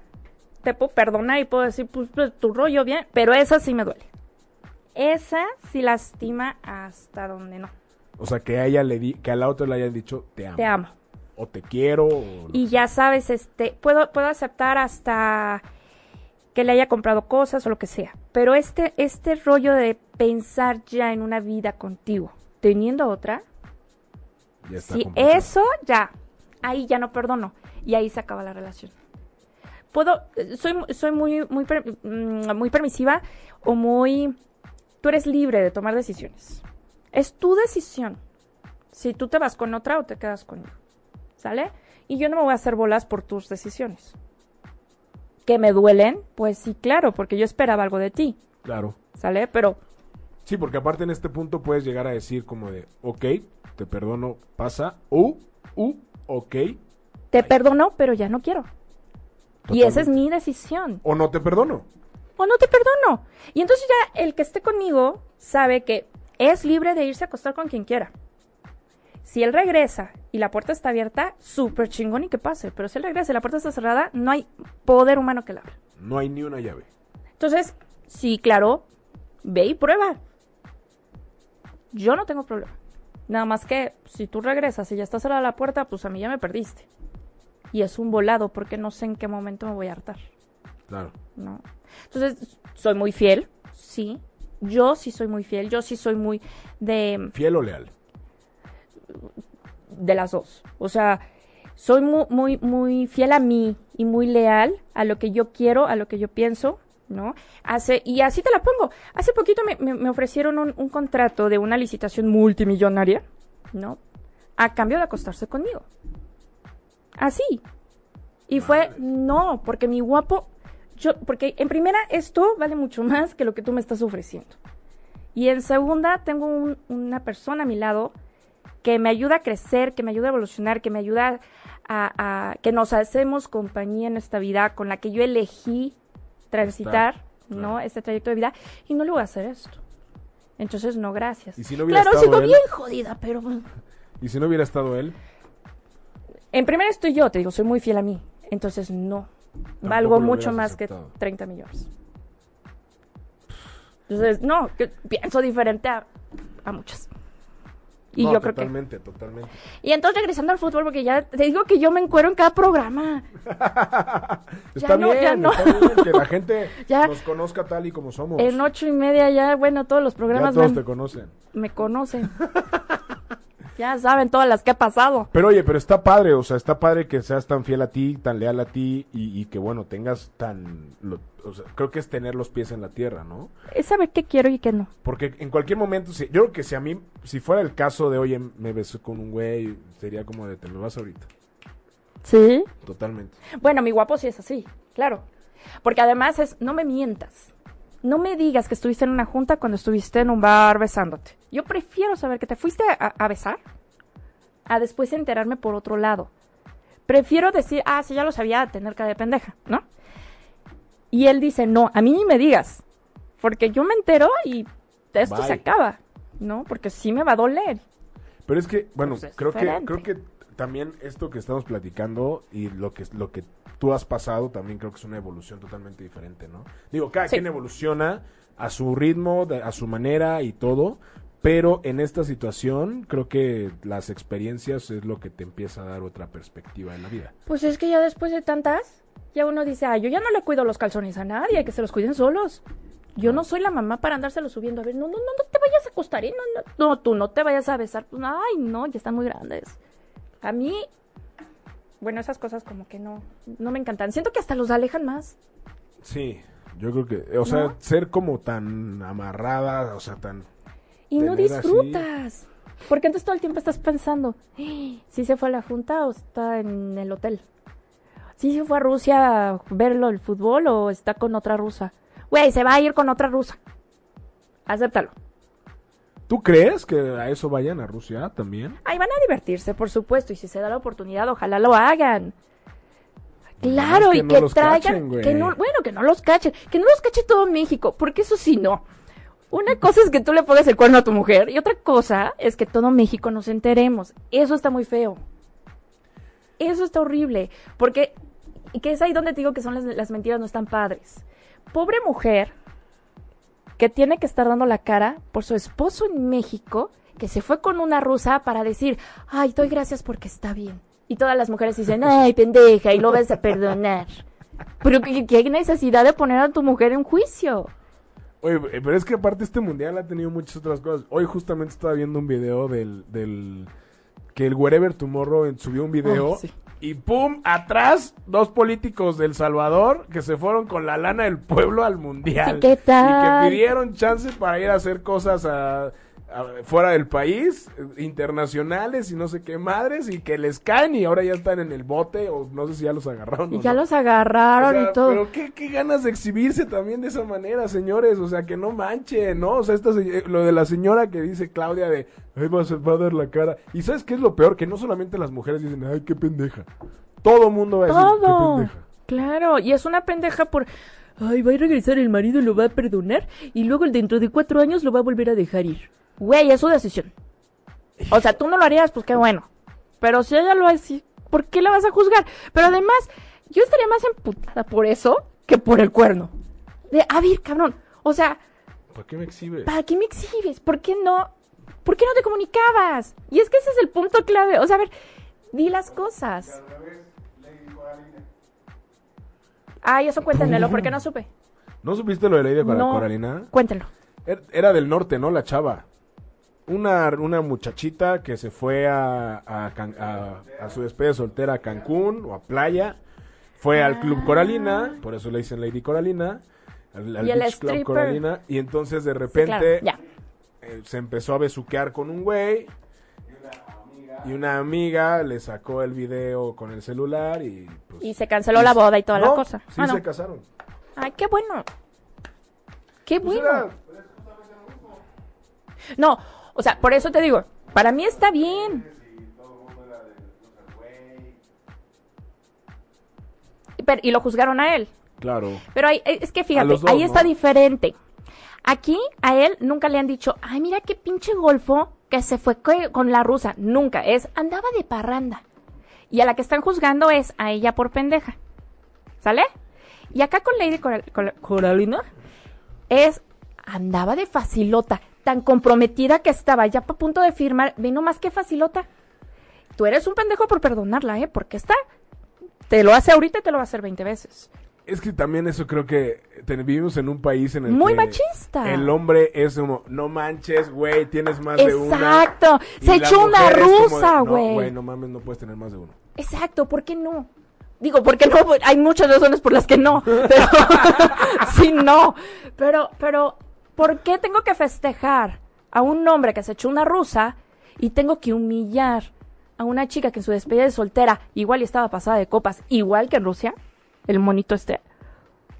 te puedo perdonar y puedo decir, pues, pues, tu rollo bien, pero esa sí me duele. Esa sí lastima hasta donde no. O sea, que a ella le di, que a la otra le hayan dicho te amo. Te amo. O te quiero. o Y ya sabes, este, puedo, puedo aceptar hasta que le haya comprado cosas o lo que sea. Pero este, este rollo de pensar ya en una vida contigo, teniendo otra. Ya está si complicado. eso ya, ahí ya no perdono. Y ahí se acaba la relación. Puedo, soy, soy muy, muy, mm, muy permisiva o muy tú eres libre de tomar decisiones. Es tu decisión. Si tú te vas con otra o te quedas conmigo. ¿Sale? Y yo no me voy a hacer bolas por tus decisiones. ¿Que me duelen? Pues sí, claro, porque yo esperaba algo de ti. Claro. ¿Sale? Pero Sí, porque aparte en este punto puedes llegar a decir como de, ok, te perdono, pasa, u, u, ok, te perdono, pero ya no quiero. Y esa es mi decisión. o no te perdono. O no te perdono. Y entonces ya el que esté conmigo sabe que es libre de irse a acostar con quien quiera. Si él regresa y la puerta está abierta, súper chingón y que pase. Pero si él regresa y la puerta está cerrada, no hay poder humano que la abra. No hay ni una llave. Entonces, sí, claro, ve y prueba. Yo no tengo problema. Nada más que si tú regresas y ya está cerrada la puerta, pues a mí ya me perdiste. Y es un volado porque no sé en qué momento me voy a hartar. Claro. ¿no? Entonces, soy muy fiel, sí. Yo sí soy muy fiel, yo sí soy muy de, ¿Fiel o leal? de las dos. O sea, soy muy, muy, muy fiel a mí y muy leal a lo que yo quiero, a lo que yo pienso, ¿no? Hace, y así te la pongo. Hace poquito me, me- me ofrecieron un, un contrato de una licitación multimillonaria, ¿no? A cambio de acostarse conmigo. Así. Y fue, no, porque mi guapo, yo, porque en primera esto vale mucho más que lo que tú me estás ofreciendo. Y en segunda, tengo un- una persona a mi lado que me ayuda a crecer, que me ayuda a evolucionar, que me ayuda a, a- que nos hacemos compañía en esta vida con la que yo elegí transitar, ¿no? claro. Este trayecto de vida y no le voy a hacer esto. Entonces, no, gracias. ¿Y si no hubiera claro, estado sigo él? bien jodida, pero ¿Y si no hubiera estado él? en primera estoy yo, te digo, soy muy fiel a mí. Entonces, no. Valgo mucho más aceptado. que 30 millones. Entonces, no, que pienso diferente a, a muchas. Y No, yo creo que... totalmente, totalmente. Y entonces regresando al fútbol, porque ya te digo que yo me encuero en cada programa. Está no, bien, ya no. está bien que la gente Ya. nos conozca tal y como somos. En ocho y media ya, bueno, todos los ya programas todos me, te conocen. me conocen. ya saben todas las que ha pasado. Pero oye, pero está padre, o sea, está padre que seas tan fiel a ti, tan leal a ti y, y que bueno, tengas tan... lo- o sea, creo que es tener los pies en la tierra, ¿no? Es saber qué quiero y qué no. Porque en cualquier momento, si, yo creo que si a mí, si fuera el caso de, oye, me besé con un güey, sería como de, te me vas ahorita. ¿Sí? Totalmente. Bueno, mi guapo sí es así, claro. Porque además es, no me mientas. No me digas que estuviste en una junta cuando estuviste en un bar besándote. Yo prefiero saber que te fuiste a, a besar a después enterarme por otro lado. Prefiero decir, ah, sí, ya lo sabía, tener cara de pendeja, ¿no? Y él dice, no, a mí ni me digas. Porque yo me entero y esto Bye. se acaba, ¿no? Porque sí me va a doler. Pero es que, bueno, Pues es creo que, creo que también esto que estamos platicando y lo que, lo que tú has pasado también creo que es una evolución totalmente diferente, ¿no? Digo, cada Sí. quien evoluciona a su ritmo, a su manera y todo, pero en esta situación creo que las experiencias es lo que te empieza a dar otra perspectiva en la vida. Pues es que ya después de tantas, ya uno dice, ah, yo ya no le cuido los calzones a nadie, que se los cuiden solos. Yo no soy la mamá para andárselos subiendo. A ver, no, no, no, no te vayas a acostar, ¿eh? No, no, no, tú no te vayas a besar. Pues, ay, no, ya están muy grandes. A mí, bueno, esas cosas como que no, no me encantan. Siento que hasta los alejan más. Sí, yo creo que, o sea, ser como tan amarrada, o sea, tan... Y no así- disfrutas. Porque entonces todo el tiempo estás pensando, "Ah, si se fue a la junta o está en el hotel. Si se fue a Rusia a verlo el fútbol o está con otra rusa. Güey, se va a ir con otra rusa. Acéptalo. ¿Tú crees que a eso vayan a Rusia también? Ahí van a divertirse, por supuesto, y si se da la oportunidad, ojalá lo hagan. Claro, que y no que traigan, cachen, que no, bueno, que no los cachen, que no los cache todo México, porque eso sí no. Una cosa es que tú le pongas el cuerno a tu mujer y otra cosa es que todo México nos enteremos. Eso está muy feo. Eso está horrible, porque y que es ahí donde te digo que son las, las mentiras no están padres. Pobre mujer que tiene que estar dando la cara por su esposo en México, que se fue con una rusa para decir, ay, doy gracias porque está bien. Y todas las mujeres dicen, ay, pendeja, y lo vas a perdonar. Pero ¿qué, qué necesidad de poner a tu mujer en juicio? Oye, eh, pero es que aparte este mundial ha tenido muchas otras cosas. Hoy justamente estaba viendo un video del, del que el Wherever Tomorrow subió un video Oh, sí. Y pum, atrás, dos políticos del Salvador que se fueron con la lana del pueblo al mundial. ¿qué tal? Y que pidieron chance para ir a hacer cosas a- fuera del país, eh, internacionales y no sé qué madres, y que les caen y ahora ya están en el bote, o no sé si ya los agarraron. Y ya no. los agarraron O sea, y todo. Pero qué, qué ganas de exhibirse también de esa manera, señores. O sea, que no manchen, ¿no? O sea, esta, lo de la señora que dice Claudia de, ay, va a, ser- va a dar la cara. Y ¿sabes qué es lo peor? Que no solamente las mujeres dicen, ay, qué pendeja. Todo mundo va a decir, qué Todo. pendeja. Claro, y es una pendeja por. Ay, va a regresar el marido, lo va a perdonar y luego dentro de cuatro años lo va a volver a dejar ir. Güey, es su decisión. O sea, tú no lo harías, pues qué bueno. Pero si ella lo hace, ¿por qué la vas a juzgar? Pero además, yo estaría más emputada por eso que por el cuerno. De, a ver, cabrón. O sea, ¿Para qué me exhibes? ¿para qué me exhibes? ¿Por qué no? ¿Por qué no te comunicabas? Y es que ese es el punto clave. O sea, a ver, di las cosas. Ay, eso cuéntenmelo, porque no supe. ¿No supiste lo de Lady No. Coralina? Cuéntenlo. Er- Era del norte, ¿no? La chava. Una, una muchachita que se fue a, a, a- a su despedida soltera a Cancún o a playa. Fue al Club Coralina, por eso le dicen Lady Coralina. Al, Beach Club. Coralina. Y entonces de Sí, repente claro, eh, se empezó a besuquear con un güey. Y una amiga le sacó el video con el celular y pues... Y se canceló la boda y toda la cosa. Sí, Ah, no. se casaron. Ay, qué bueno. Qué Pues bueno. era- No, o sea, por eso te digo, para mí está bien. Pero- y lo juzgaron a él. Claro. Pero ahí- es que fíjate, dos, ahí ¿no? está diferente. Aquí a él nunca le han dicho, ay, mira qué pinche golfo que se fue co- con la rusa. Nunca. Es, andaba de parranda. Y a la que están juzgando es a ella por pendeja. ¿Sale? Y acá con Lady Coral- Coral- Coralina es, andaba de facilota. Tan comprometida que estaba ya a punto de firmar. Ve nomás que facilota. Tú eres un pendejo por perdonarla, ¿eh? Porque está. Te lo hace ahorita y te lo va a hacer 20 veces. Es que también eso creo que vivimos en un país en el Muy que machista. el hombre es como, no manches, güey, tienes más de una. Exacto. Se echó una rusa, No, güey. güey, no mames, no puedes tener más de uno. Exacto, ¿por qué no? Digo, porque no, hay muchas razones por las que no, pero sí, no. Pero, pero, ¿por qué tengo que festejar a un hombre que se echó una rusa y tengo que humillar a una chica que en su despedida de soltera igual y estaba pasada de copas, igual que en Rusia, el monito este,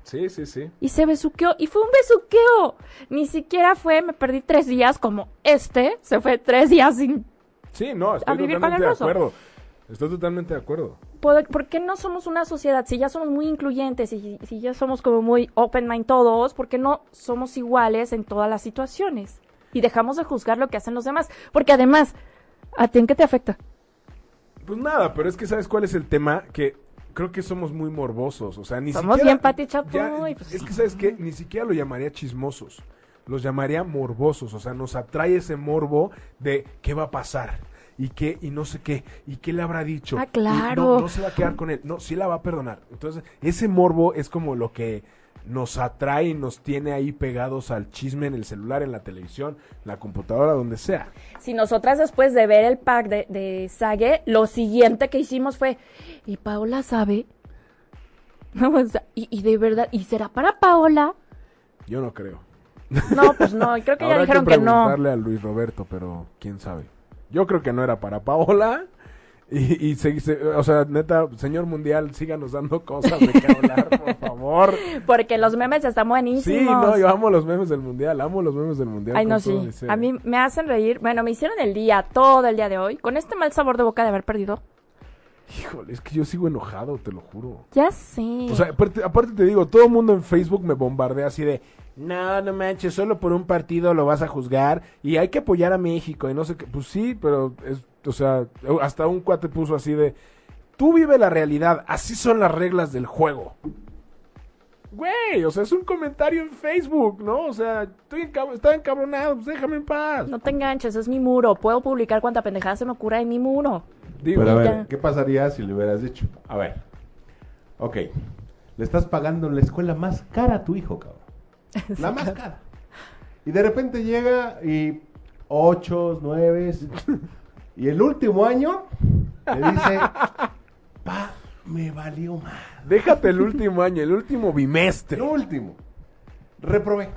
Sí, sí, sí. y se besuqueó, y fue un besuqueo. Ni siquiera fue, me perdí tres días como este, se fue tres días sin Sí, no, estoy totalmente de acuerdo. Estoy totalmente de acuerdo. ¿Por, por qué no somos una sociedad? Si ya somos muy incluyentes y si ya somos como muy open mind todos, ¿por qué no somos iguales en todas las situaciones? Y dejamos de juzgar lo que hacen los demás. Porque además, ¿a ti en qué te afecta? Pues nada, pero es que ¿sabes cuál es el tema? Que creo que somos muy morbosos, o sea, ni Somos siquiera... bien Pati Chapoy, pues. es que ¿sabes qué? Ni siquiera lo llamaría chismosos, los llamaría morbosos, o sea, nos atrae ese morbo de qué va a pasar. Y qué, y no sé qué, y qué le habrá dicho. Ah, claro. no, no se va a quedar con él, no, sí la va a perdonar. Entonces, ese morbo es como lo que nos atrae y nos tiene ahí pegados al chisme en el celular, en la televisión, en la computadora, donde sea. Si nosotras después de ver el pack de, de Sage, lo siguiente que hicimos fue, ¿y Paola sabe? No, o sea, y, y de verdad, ¿y será para Paola? Yo no creo. No, pues no, creo que ya dijeron que que, no. preguntarle a Luis Roberto, pero quién sabe. Yo creo que no era para Paola. Y, y se- se- o sea, neta, señor mundial, síganos dando cosas de qué hablar, por favor. Porque los memes están buenísimos. Sí, no, yo amo los memes del mundial, amo los memes del mundial. Ay, no, sí. A mí me hacen reír. Bueno, me hicieron el día, todo el día de hoy, con este mal sabor de boca de haber perdido. Híjole, es que yo sigo enojado, te lo juro. Ya sé. O sea, aparte, aparte te digo, todo el mundo en Facebook me bombardea así de, no, no manches, solo por un partido lo vas a juzgar y hay que apoyar a México y no sé qué. Pues sí, pero es, o sea, hasta un cuate puso así de, tú vive la realidad, así son las reglas del juego. Güey, o sea, es un comentario en Facebook, ¿no? O sea, estoy encab- estaba encabronado, pues déjame en paz. no te enganches, es mi muro. Puedo publicar cuanta pendejada se me ocurra en mi muro. Digo, Pero a ver. ¿qué pasaría si le hubieras dicho? A ver, ok, le estás pagando la escuela más cara a tu hijo, cabrón. La más cara. Y de repente llega y ocho, nueve, y el último año le dice, pa, me valió más. Déjate el último año, el último bimestre. El último. Reprobé.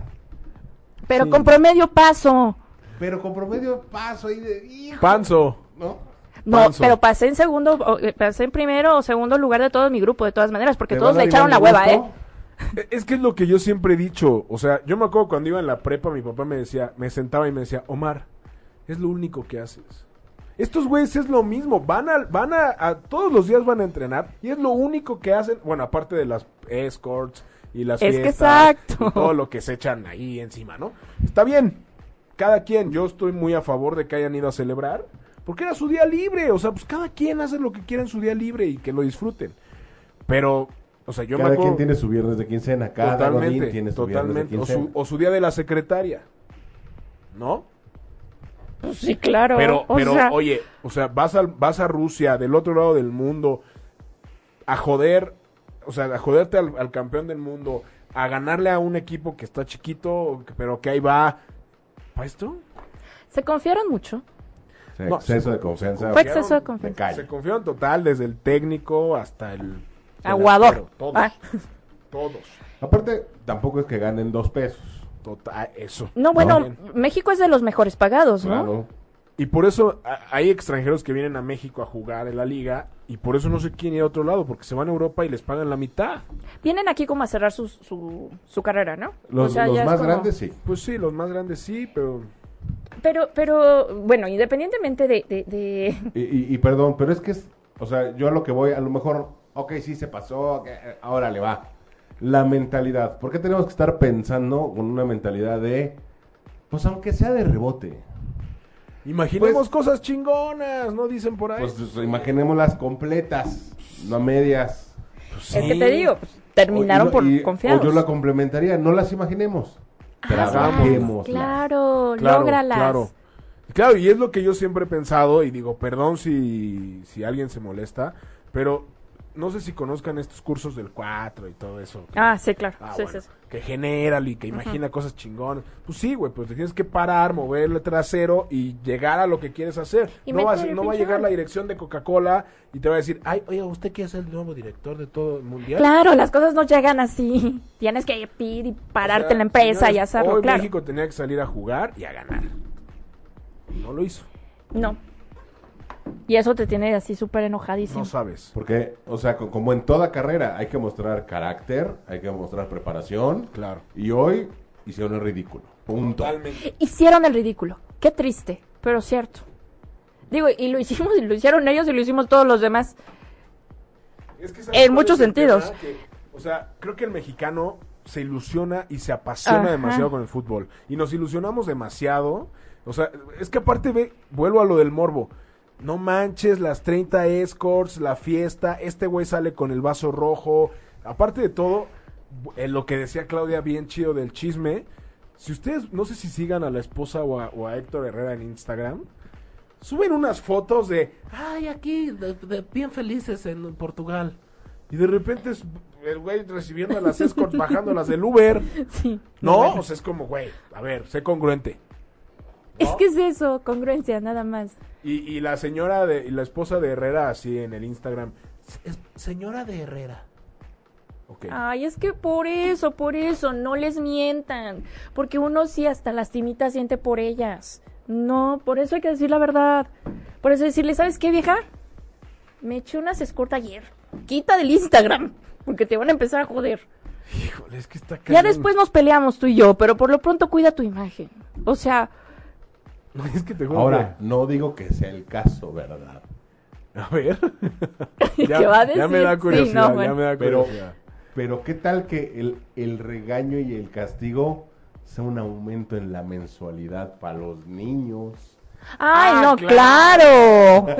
Pero Sí. con promedio paso. Pero con promedio paso ahí de. hijo, Panzo. ¿No? No, Panzo. pero pasé en segundo, o, eh, pasé en primero o segundo lugar de todo mi grupo, de todas maneras, porque ¿Te todos le echaron la hueva, ¿eh? E- Es que es lo que yo siempre he dicho. O sea, yo me acuerdo cuando iba en la prepa, mi papá me decía, me sentaba y me decía, Omar, es lo único que haces. Estos güeyes es lo mismo, van a, van a, a- todos los días van a entrenar y es lo único que hacen, bueno, aparte de las escorts y las Es que fiestas exacto. y todo lo que se echan ahí encima, ¿no? Está bien, cada quien, yo estoy muy a favor de que hayan ido a celebrar, porque era su día libre, o sea, pues cada quien hace lo que quiera en su día libre y que lo disfruten. Pero, o sea, yo me cada acuerdo... quien tiene su viernes de quincena. Cada Totalmente, godín tiene su viernes de totalmente. O su, o su día de la secretaria. ¿No? Pues sí, claro. Pero, o pero, sea, oye, o sea, vas a, vas a Rusia, del otro lado del mundo, a joder, o sea, a joderte al, al campeón del mundo, a ganarle a un equipo que está chiquito, pero que ahí va. ¿Para esto? se confiaron mucho. No, exceso se- de confianza. Fue exceso de Me confianza. Se confiaron total, desde el técnico hasta el... Aguador. Todos. Ah. Todos. Aparte, tampoco es que ganen dos pesos. Total, eso. No, bueno, Bien. México es de los mejores pagados, ¿no? Claro. Y por eso a- hay extranjeros que vienen a México a jugar en la liga y por eso no se quieren ir a otro lado porque se van a Europa y les pagan la mitad. Vienen aquí como a cerrar su, su, su carrera, ¿no? Los, O sea, los ya es más como- grandes sí. Pues sí, los más grandes sí, pero Pero, pero, bueno, independientemente de, de, de- Y, y- y perdón, pero es que es, o sea, yo a lo que voy, a lo mejor, ok, sí se pasó, ahora le va. La mentalidad. ¿Por qué tenemos que estar pensando con una mentalidad de, pues aunque sea de rebote? imaginemos Pues- cosas chingonas, ¿no? Dicen por ahí. Pues, pues, imaginémoslas completas, no a medias. Pues Es que te digo, pues, terminaron O- y- por y- confiados. O yo la complementaría, no las imaginemos. Ah, Trabajémoslas. Claro, Claro, lógralas. claro. Claro, y es lo que yo siempre he pensado y digo, perdón si, si alguien se molesta, pero no sé si conozcan estos cursos del 4 y todo eso. Ah, sí, claro. Ah, sí, bueno, sí, sí. que genéralo y que imagina cosas chingonas. Pues sí, güey, pues te tienes que parar, mover el trasero y llegar a lo que quieres hacer. Y no va, a, no va llegar la dirección de Coca-Cola y te va a decir, ay, oye, ¿usted quiere ser el nuevo director de todo el mundial? Claro, las cosas no llegan así. Tienes que ir y pararte O sea, en la empresa y señores, hacerlo, Hoy claro. México tenía que salir a jugar y a ganar. No lo hizo. No. Y eso te tiene así súper enojadísimo. No sabes. Porque, o sea, co- como en toda carrera, hay que mostrar carácter, hay que mostrar preparación. Claro. Y hoy hicieron el ridículo. Punto. Totalmente. Hicieron el ridículo. Qué triste, pero cierto. Digo, y lo hicimos, y lo hicieron ellos y lo hicimos todos los demás. Es que, ¿sabes En muchos sentidos. Que, o sea, creo que el mexicano se ilusiona y se apasiona Ajá. demasiado con el fútbol. Y nos ilusionamos demasiado. O sea, es que aparte ve, vuelvo a lo del morbo. No manches las 30 escorts, la fiesta, este güey sale con el vaso rojo. Aparte de todo, eh, lo que decía Claudia bien chido del chisme, si ustedes, no sé si sigan a la esposa o a, o a Héctor Herrera en Instagram, suben unas fotos de, ay, aquí, de, de bien felices en Portugal. Y de repente es el güey recibiendo a las escorts, bajándolas del Uber. Sí. No, bueno. o sea, es como, güey, a ver, sé congruente. Es que es eso, congruencia, nada más. Y, y la señora de, y la esposa de Herrera así en el Instagram, es señora de Herrera. Ok. Ay, es que por eso, por eso, no les mientan. Porque uno sí hasta lastimita siente por ellas. No, por eso hay que decir la verdad. Por eso decirle, ¿sabes qué, vieja? Me eché unas escort ayer. Quita del Instagram. Porque te van a empezar a joder. Híjole, es que está Ya después nos peleamos tú y yo, pero por lo pronto cuida tu imagen. O sea, Es que te juro Ahora, no digo que sea el caso, ¿verdad? A ver. ¿qué va a ya me decir? da Sí, curiosidad, ya me da Pero, curiosidad. pero ¿qué tal que el, el regaño y el castigo sea un aumento en la mensualidad para los niños? ay, Ah, no, claro. claro.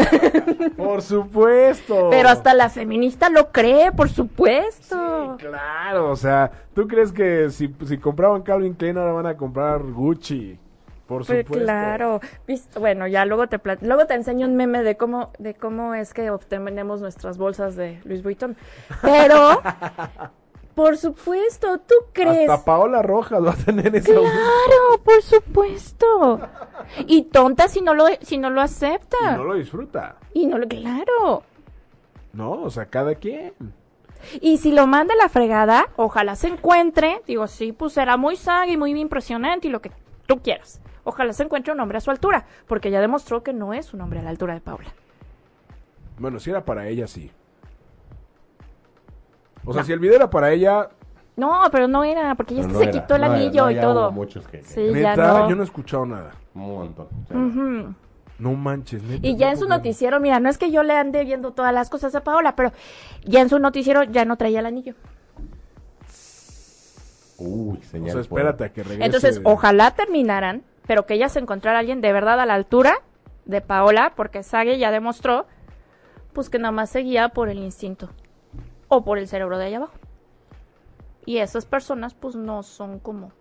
Por supuesto. pero hasta la feminista lo cree, por supuesto. Sí, claro, o sea, ¿tú crees que si, si compraban Calvin Klein ahora van a comprar Gucci? Por Pues supuesto. claro, bueno, ya luego te luego te enseño un meme de cómo de cómo es que obtenemos nuestras bolsas de Luis Vuitton. Pero por supuesto, ¿tú crees? Hasta Paola Rojas va a tener esa Claro, por supuesto. Y tonta si no lo si no lo acepta. Y no lo disfruta. Y no lo claro. ¿No? O sea, cada quien. Y si lo manda a la fregada, ojalá se encuentre, digo, sí, pues será muy y muy impresionante y lo que tú quieras. Ojalá se encuentre un hombre a su altura, porque ya demostró que no es un hombre a la altura de Paula. Bueno, si era para ella, sí. O sea, si el video era para ella, No, pero no era, porque ya es Pero que no se era, quitó el no era, anillo no, y ya todo. hubo muchos que, que- Sí, ya neta, no. yo no he escuchado nada. Un montón. o. No manches, neta. Y ya no en su noticiero, mira, no es que yo le ande viendo todas las cosas a Paola, pero ya en su noticiero ya no traía el anillo. Uy, O señal. sea, espérate a que regrese. Entonces, ojalá terminaran, pero que ella se encontrara a alguien de verdad a la altura de Paola, porque Sage ya demostró, pues que nada más seguía por el instinto o por el cerebro de allá abajo. Y esas personas, pues no son como.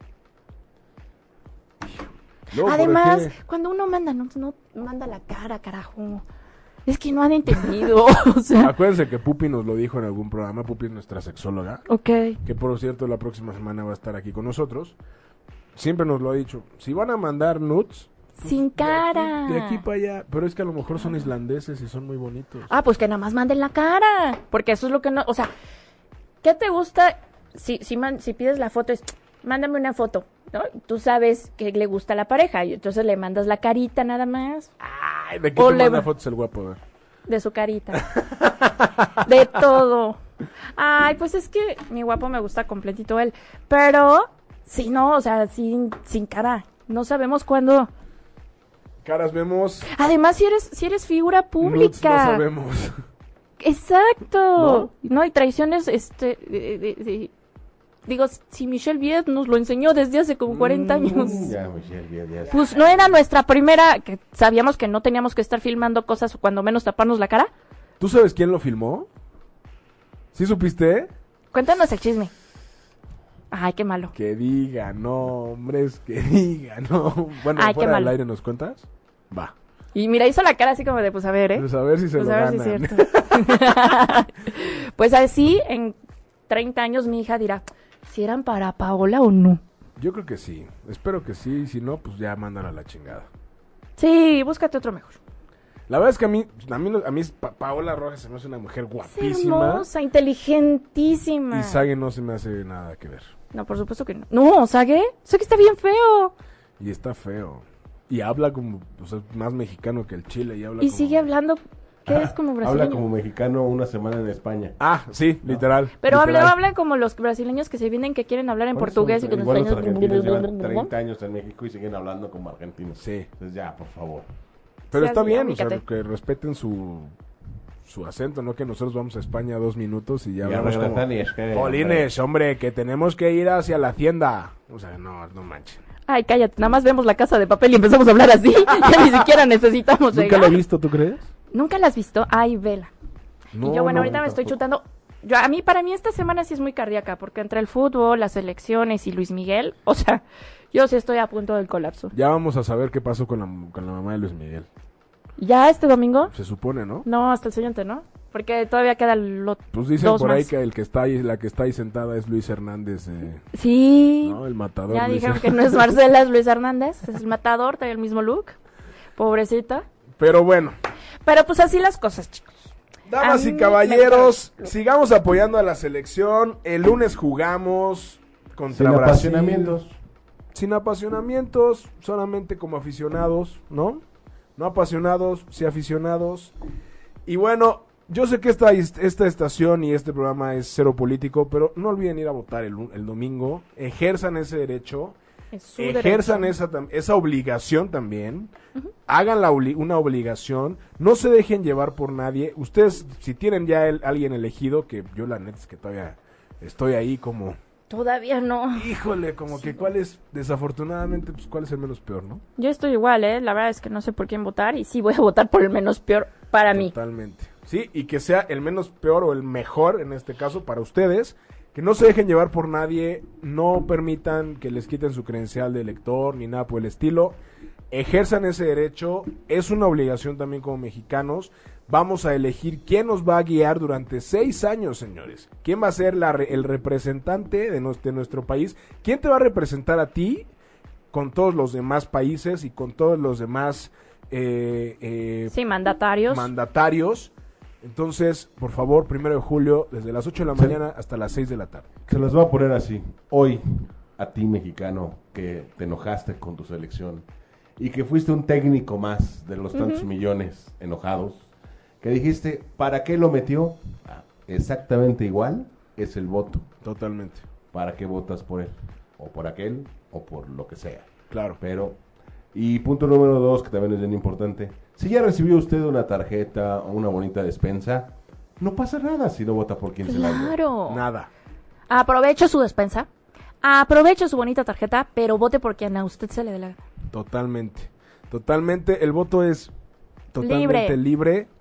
Luego, ¿por Además, cuando uno manda, no, no manda la cara, carajo. Es que no han entendido. o sea, Acuérdense que Pupi nos lo dijo en algún programa. Pupi es nuestra sexóloga. ok. Que por cierto, la próxima semana va a estar aquí con nosotros. Siempre nos lo ha dicho. Si van a mandar nudes. pues, Sin de aquí- cara. De aquí, para allá. Pero es que a lo mejor son islandeses y son muy bonitos. Ah, pues que nada más manden la cara. Porque eso es lo que no. O sea, ¿qué te gusta? Si, si, man- si pides la foto, es mándame una foto. ¿no? Tú sabes que le gusta a la pareja. Y entonces le mandas la carita nada más. Ay, ¿de qué O te le manda fotos el guapo? De su carita. de todo. Ay, pues es que mi guapo me gusta completito él. Pero, sí, no, o sea, sin, sin cara. No sabemos cuándo. Caras vemos. Además, si eres, si eres figura Nudes no pública. sabemos. Exacto. No, hay traiciones, este, de- de- de- digo, si Michelle Viet nos lo enseñó desde hace como 40 años. Mm, Ya, Michelle, ya, ya. Pues no era nuestra primera, que sabíamos que no teníamos que estar filmando cosas o cuando menos taparnos la cara. ¿Tú sabes quién lo filmó? ¿Sí supiste? Cuéntanos el chisme. Ay, qué malo. Que diga nombres, que diga, no. Bueno, Ay, fuera del aire nos cuentas. Va. Y mira, hizo la cara así como de, pues a ver, ¿eh? Pues a ver si se Pues lo a ver si es cierto. pues así, en 30 años mi hija dirá, si eran para Paola o no. Yo creo que sí. Espero que sí. Si no, pues ya mandan a la chingada. Sí, búscate otro mejor. La verdad es que a mí, a mí, a mí Pa- Paola Rojas se me hace una mujer Es guapísima. hermosa, inteligentísima. Y Sage no se me hace nada que ver. No, por supuesto que no. No, ¿Sage? Sage está bien feo. Y está feo. Y habla como, o sea, más mexicano que el chile. Y, habla Y como- sigue hablando que es como brasileño. Habla como mexicano una semana en España. Ah, sí, literal. Pero habla, literal. habla como los brasileños que se vienen que quieren hablar en portugués y con igual los español. argentinos llevan 30 años en México y siguen hablando como argentinos. Sí. Entonces ya, por favor. Pero Sí, está bien, o sea, que respeten su, su acento, no que nosotros vamos a España dos minutos y ya hablamos como... y es que- Polines, hombre, que tenemos que ir hacia la hacienda. O sea, no, no manches. Ay, cállate, nada más vemos la casa de papel y empezamos a hablar así. ya ni siquiera necesitamos ¿Nunca llegar. la he visto, tú crees? ¿Nunca la has visto? Ay, vela. No, y yo, bueno, no, ahorita me estoy chutando. Yo, a mí, para mí, esta semana sí es muy cardíaca, porque entre el fútbol, las elecciones y Luis Miguel, o sea, yo sí estoy a punto del colapso. Ya vamos a saber qué pasó con la, con la mamá de Luis Miguel. ¿Ya este domingo? Se supone, ¿no? No, hasta el siguiente, ¿no? Porque todavía queda lo... Pues dicen Dos por ahí más. que el que está ahí, la que está ahí sentada es Luis Hernández, eh, Sí, ¿no? El matador. ya Luis dijeron que no es Marcela, es Luis Hernández, es el matador, trae el mismo look. Pobrecita. Pero bueno, Pero pues así las cosas, chicos. damas y caballeros, sigamos apoyando a la selección. El lunes jugamos contra Sin Brasil. apasionamientos. Sin apasionamientos, solamente como aficionados, ¿no? No apasionados, sí aficionados. Y bueno, yo sé que esta, esta estación y este programa es cero político, pero no olviden ir a votar el, el domingo. Ejerzan ese derecho. Es Ejerzan derecho. esa, esa obligación también. Hagan la una obligación. No se dejen llevar por nadie. Ustedes, si tienen ya el- alguien elegido, que yo la neta es que todavía estoy ahí como... Todavía no. Híjole, como que cuál es, desafortunadamente, pues cuál es el menos peor, ¿no? Yo estoy igual, ¿eh? La verdad es que no sé por quién votar y sí voy a votar por el menos peor para mí. Totalmente. Sí, y que sea el menos peor o el mejor en este caso para ustedes. Que no se dejen llevar por nadie, no permitan que les quiten su credencial de elector ni nada por el estilo. Ejerzan ese derecho, es una obligación también como mexicanos. Vamos a elegir quién nos va a guiar durante seis años, señores. ¿Quién va a ser la re- el representante de, nos- de nuestro país? ¿Quién te va a representar a ti con todos los demás países y con todos los demás eh, eh, Sí, mandatarios. mandatarios Entonces, por favor, primero de julio, desde las 8 de la Sí. mañana hasta las 6 de la tarde. Se los voy a poner así. Hoy, a ti mexicano, que te enojaste con tu selección y que fuiste un técnico más de los tantos millones enojados, que dijiste, ¿para qué lo metió? Exactamente igual es el voto. Totalmente. ¿Para qué votas por él? O por aquel, o por lo que sea. Claro. Pero, y punto número dos, que también es bien importante, si ya recibió usted una tarjeta o una bonita despensa, no pasa nada si no vota por quien se la. Claro. Nada. Aproveche su despensa. Aproveche su bonita tarjeta, pero vote por quien a usted se le dé la gana. Totalmente. Totalmente. El voto es totalmente Libre. libre.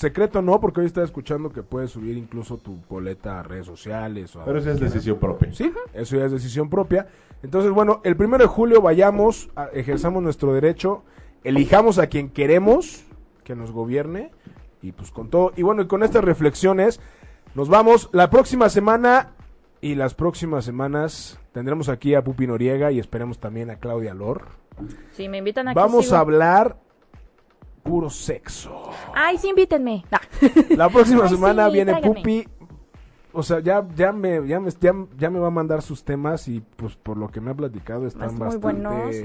Secreto no, porque hoy estaba escuchando que puedes subir incluso tu boleta a redes sociales. O a Pero esa donde es decisión propia. Sí, eso ya es decisión propia. Entonces, bueno, el primero de julio vayamos, a- ejerzamos nuestro derecho, elijamos a quien queremos que nos gobierne y pues con todo. Y bueno, y con estas reflexiones nos vamos la próxima semana y las próximas semanas tendremos aquí a Pupi Noriega y esperemos también a Claudia Lor. Si me invitan aquí. Vamos sigo. a hablar puro sexo. Ay, sí, invítenme. La próxima Ay, semana sí, viene. Pupi. O sea, ya, ya, me, ya, me, ya, ya me va a mandar sus temas y pues por lo que me ha platicado están Muy bastante buenos.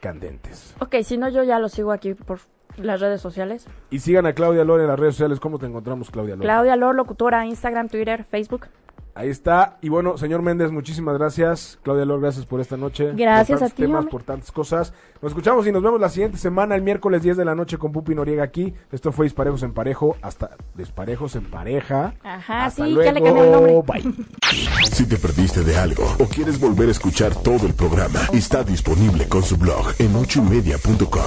candentes. Ok, si no, yo ya lo sigo aquí por las redes sociales. Y sigan a Claudia Lor en las redes sociales. ¿Cómo te encontramos, Claudia Lor? Claudia Lor, locutora, Instagram, Twitter, Facebook. Ahí está. Y bueno, señor Méndez, muchísimas gracias. Claudia Lor, gracias por esta noche. Gracias por a ti, temas, hombre. por tantas cosas. Nos escuchamos y nos vemos la siguiente semana, el miércoles 10 de la noche con Pupi Noriega aquí. Esto fue Disparejos en Parejo. Hasta Desparejos en Pareja. Ajá, Hasta sí, luego. ya le cambié el nombre. Bye. Si te perdiste de algo o quieres volver a escuchar todo el programa, está disponible con su blog en ochoymedia.com.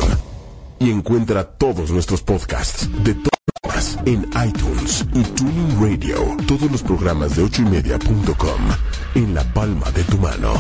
Y encuentra todos nuestros podcasts de formas en iTunes y Tuning Radio. Todos los programas de ochoymedia.com en la palma de tu mano.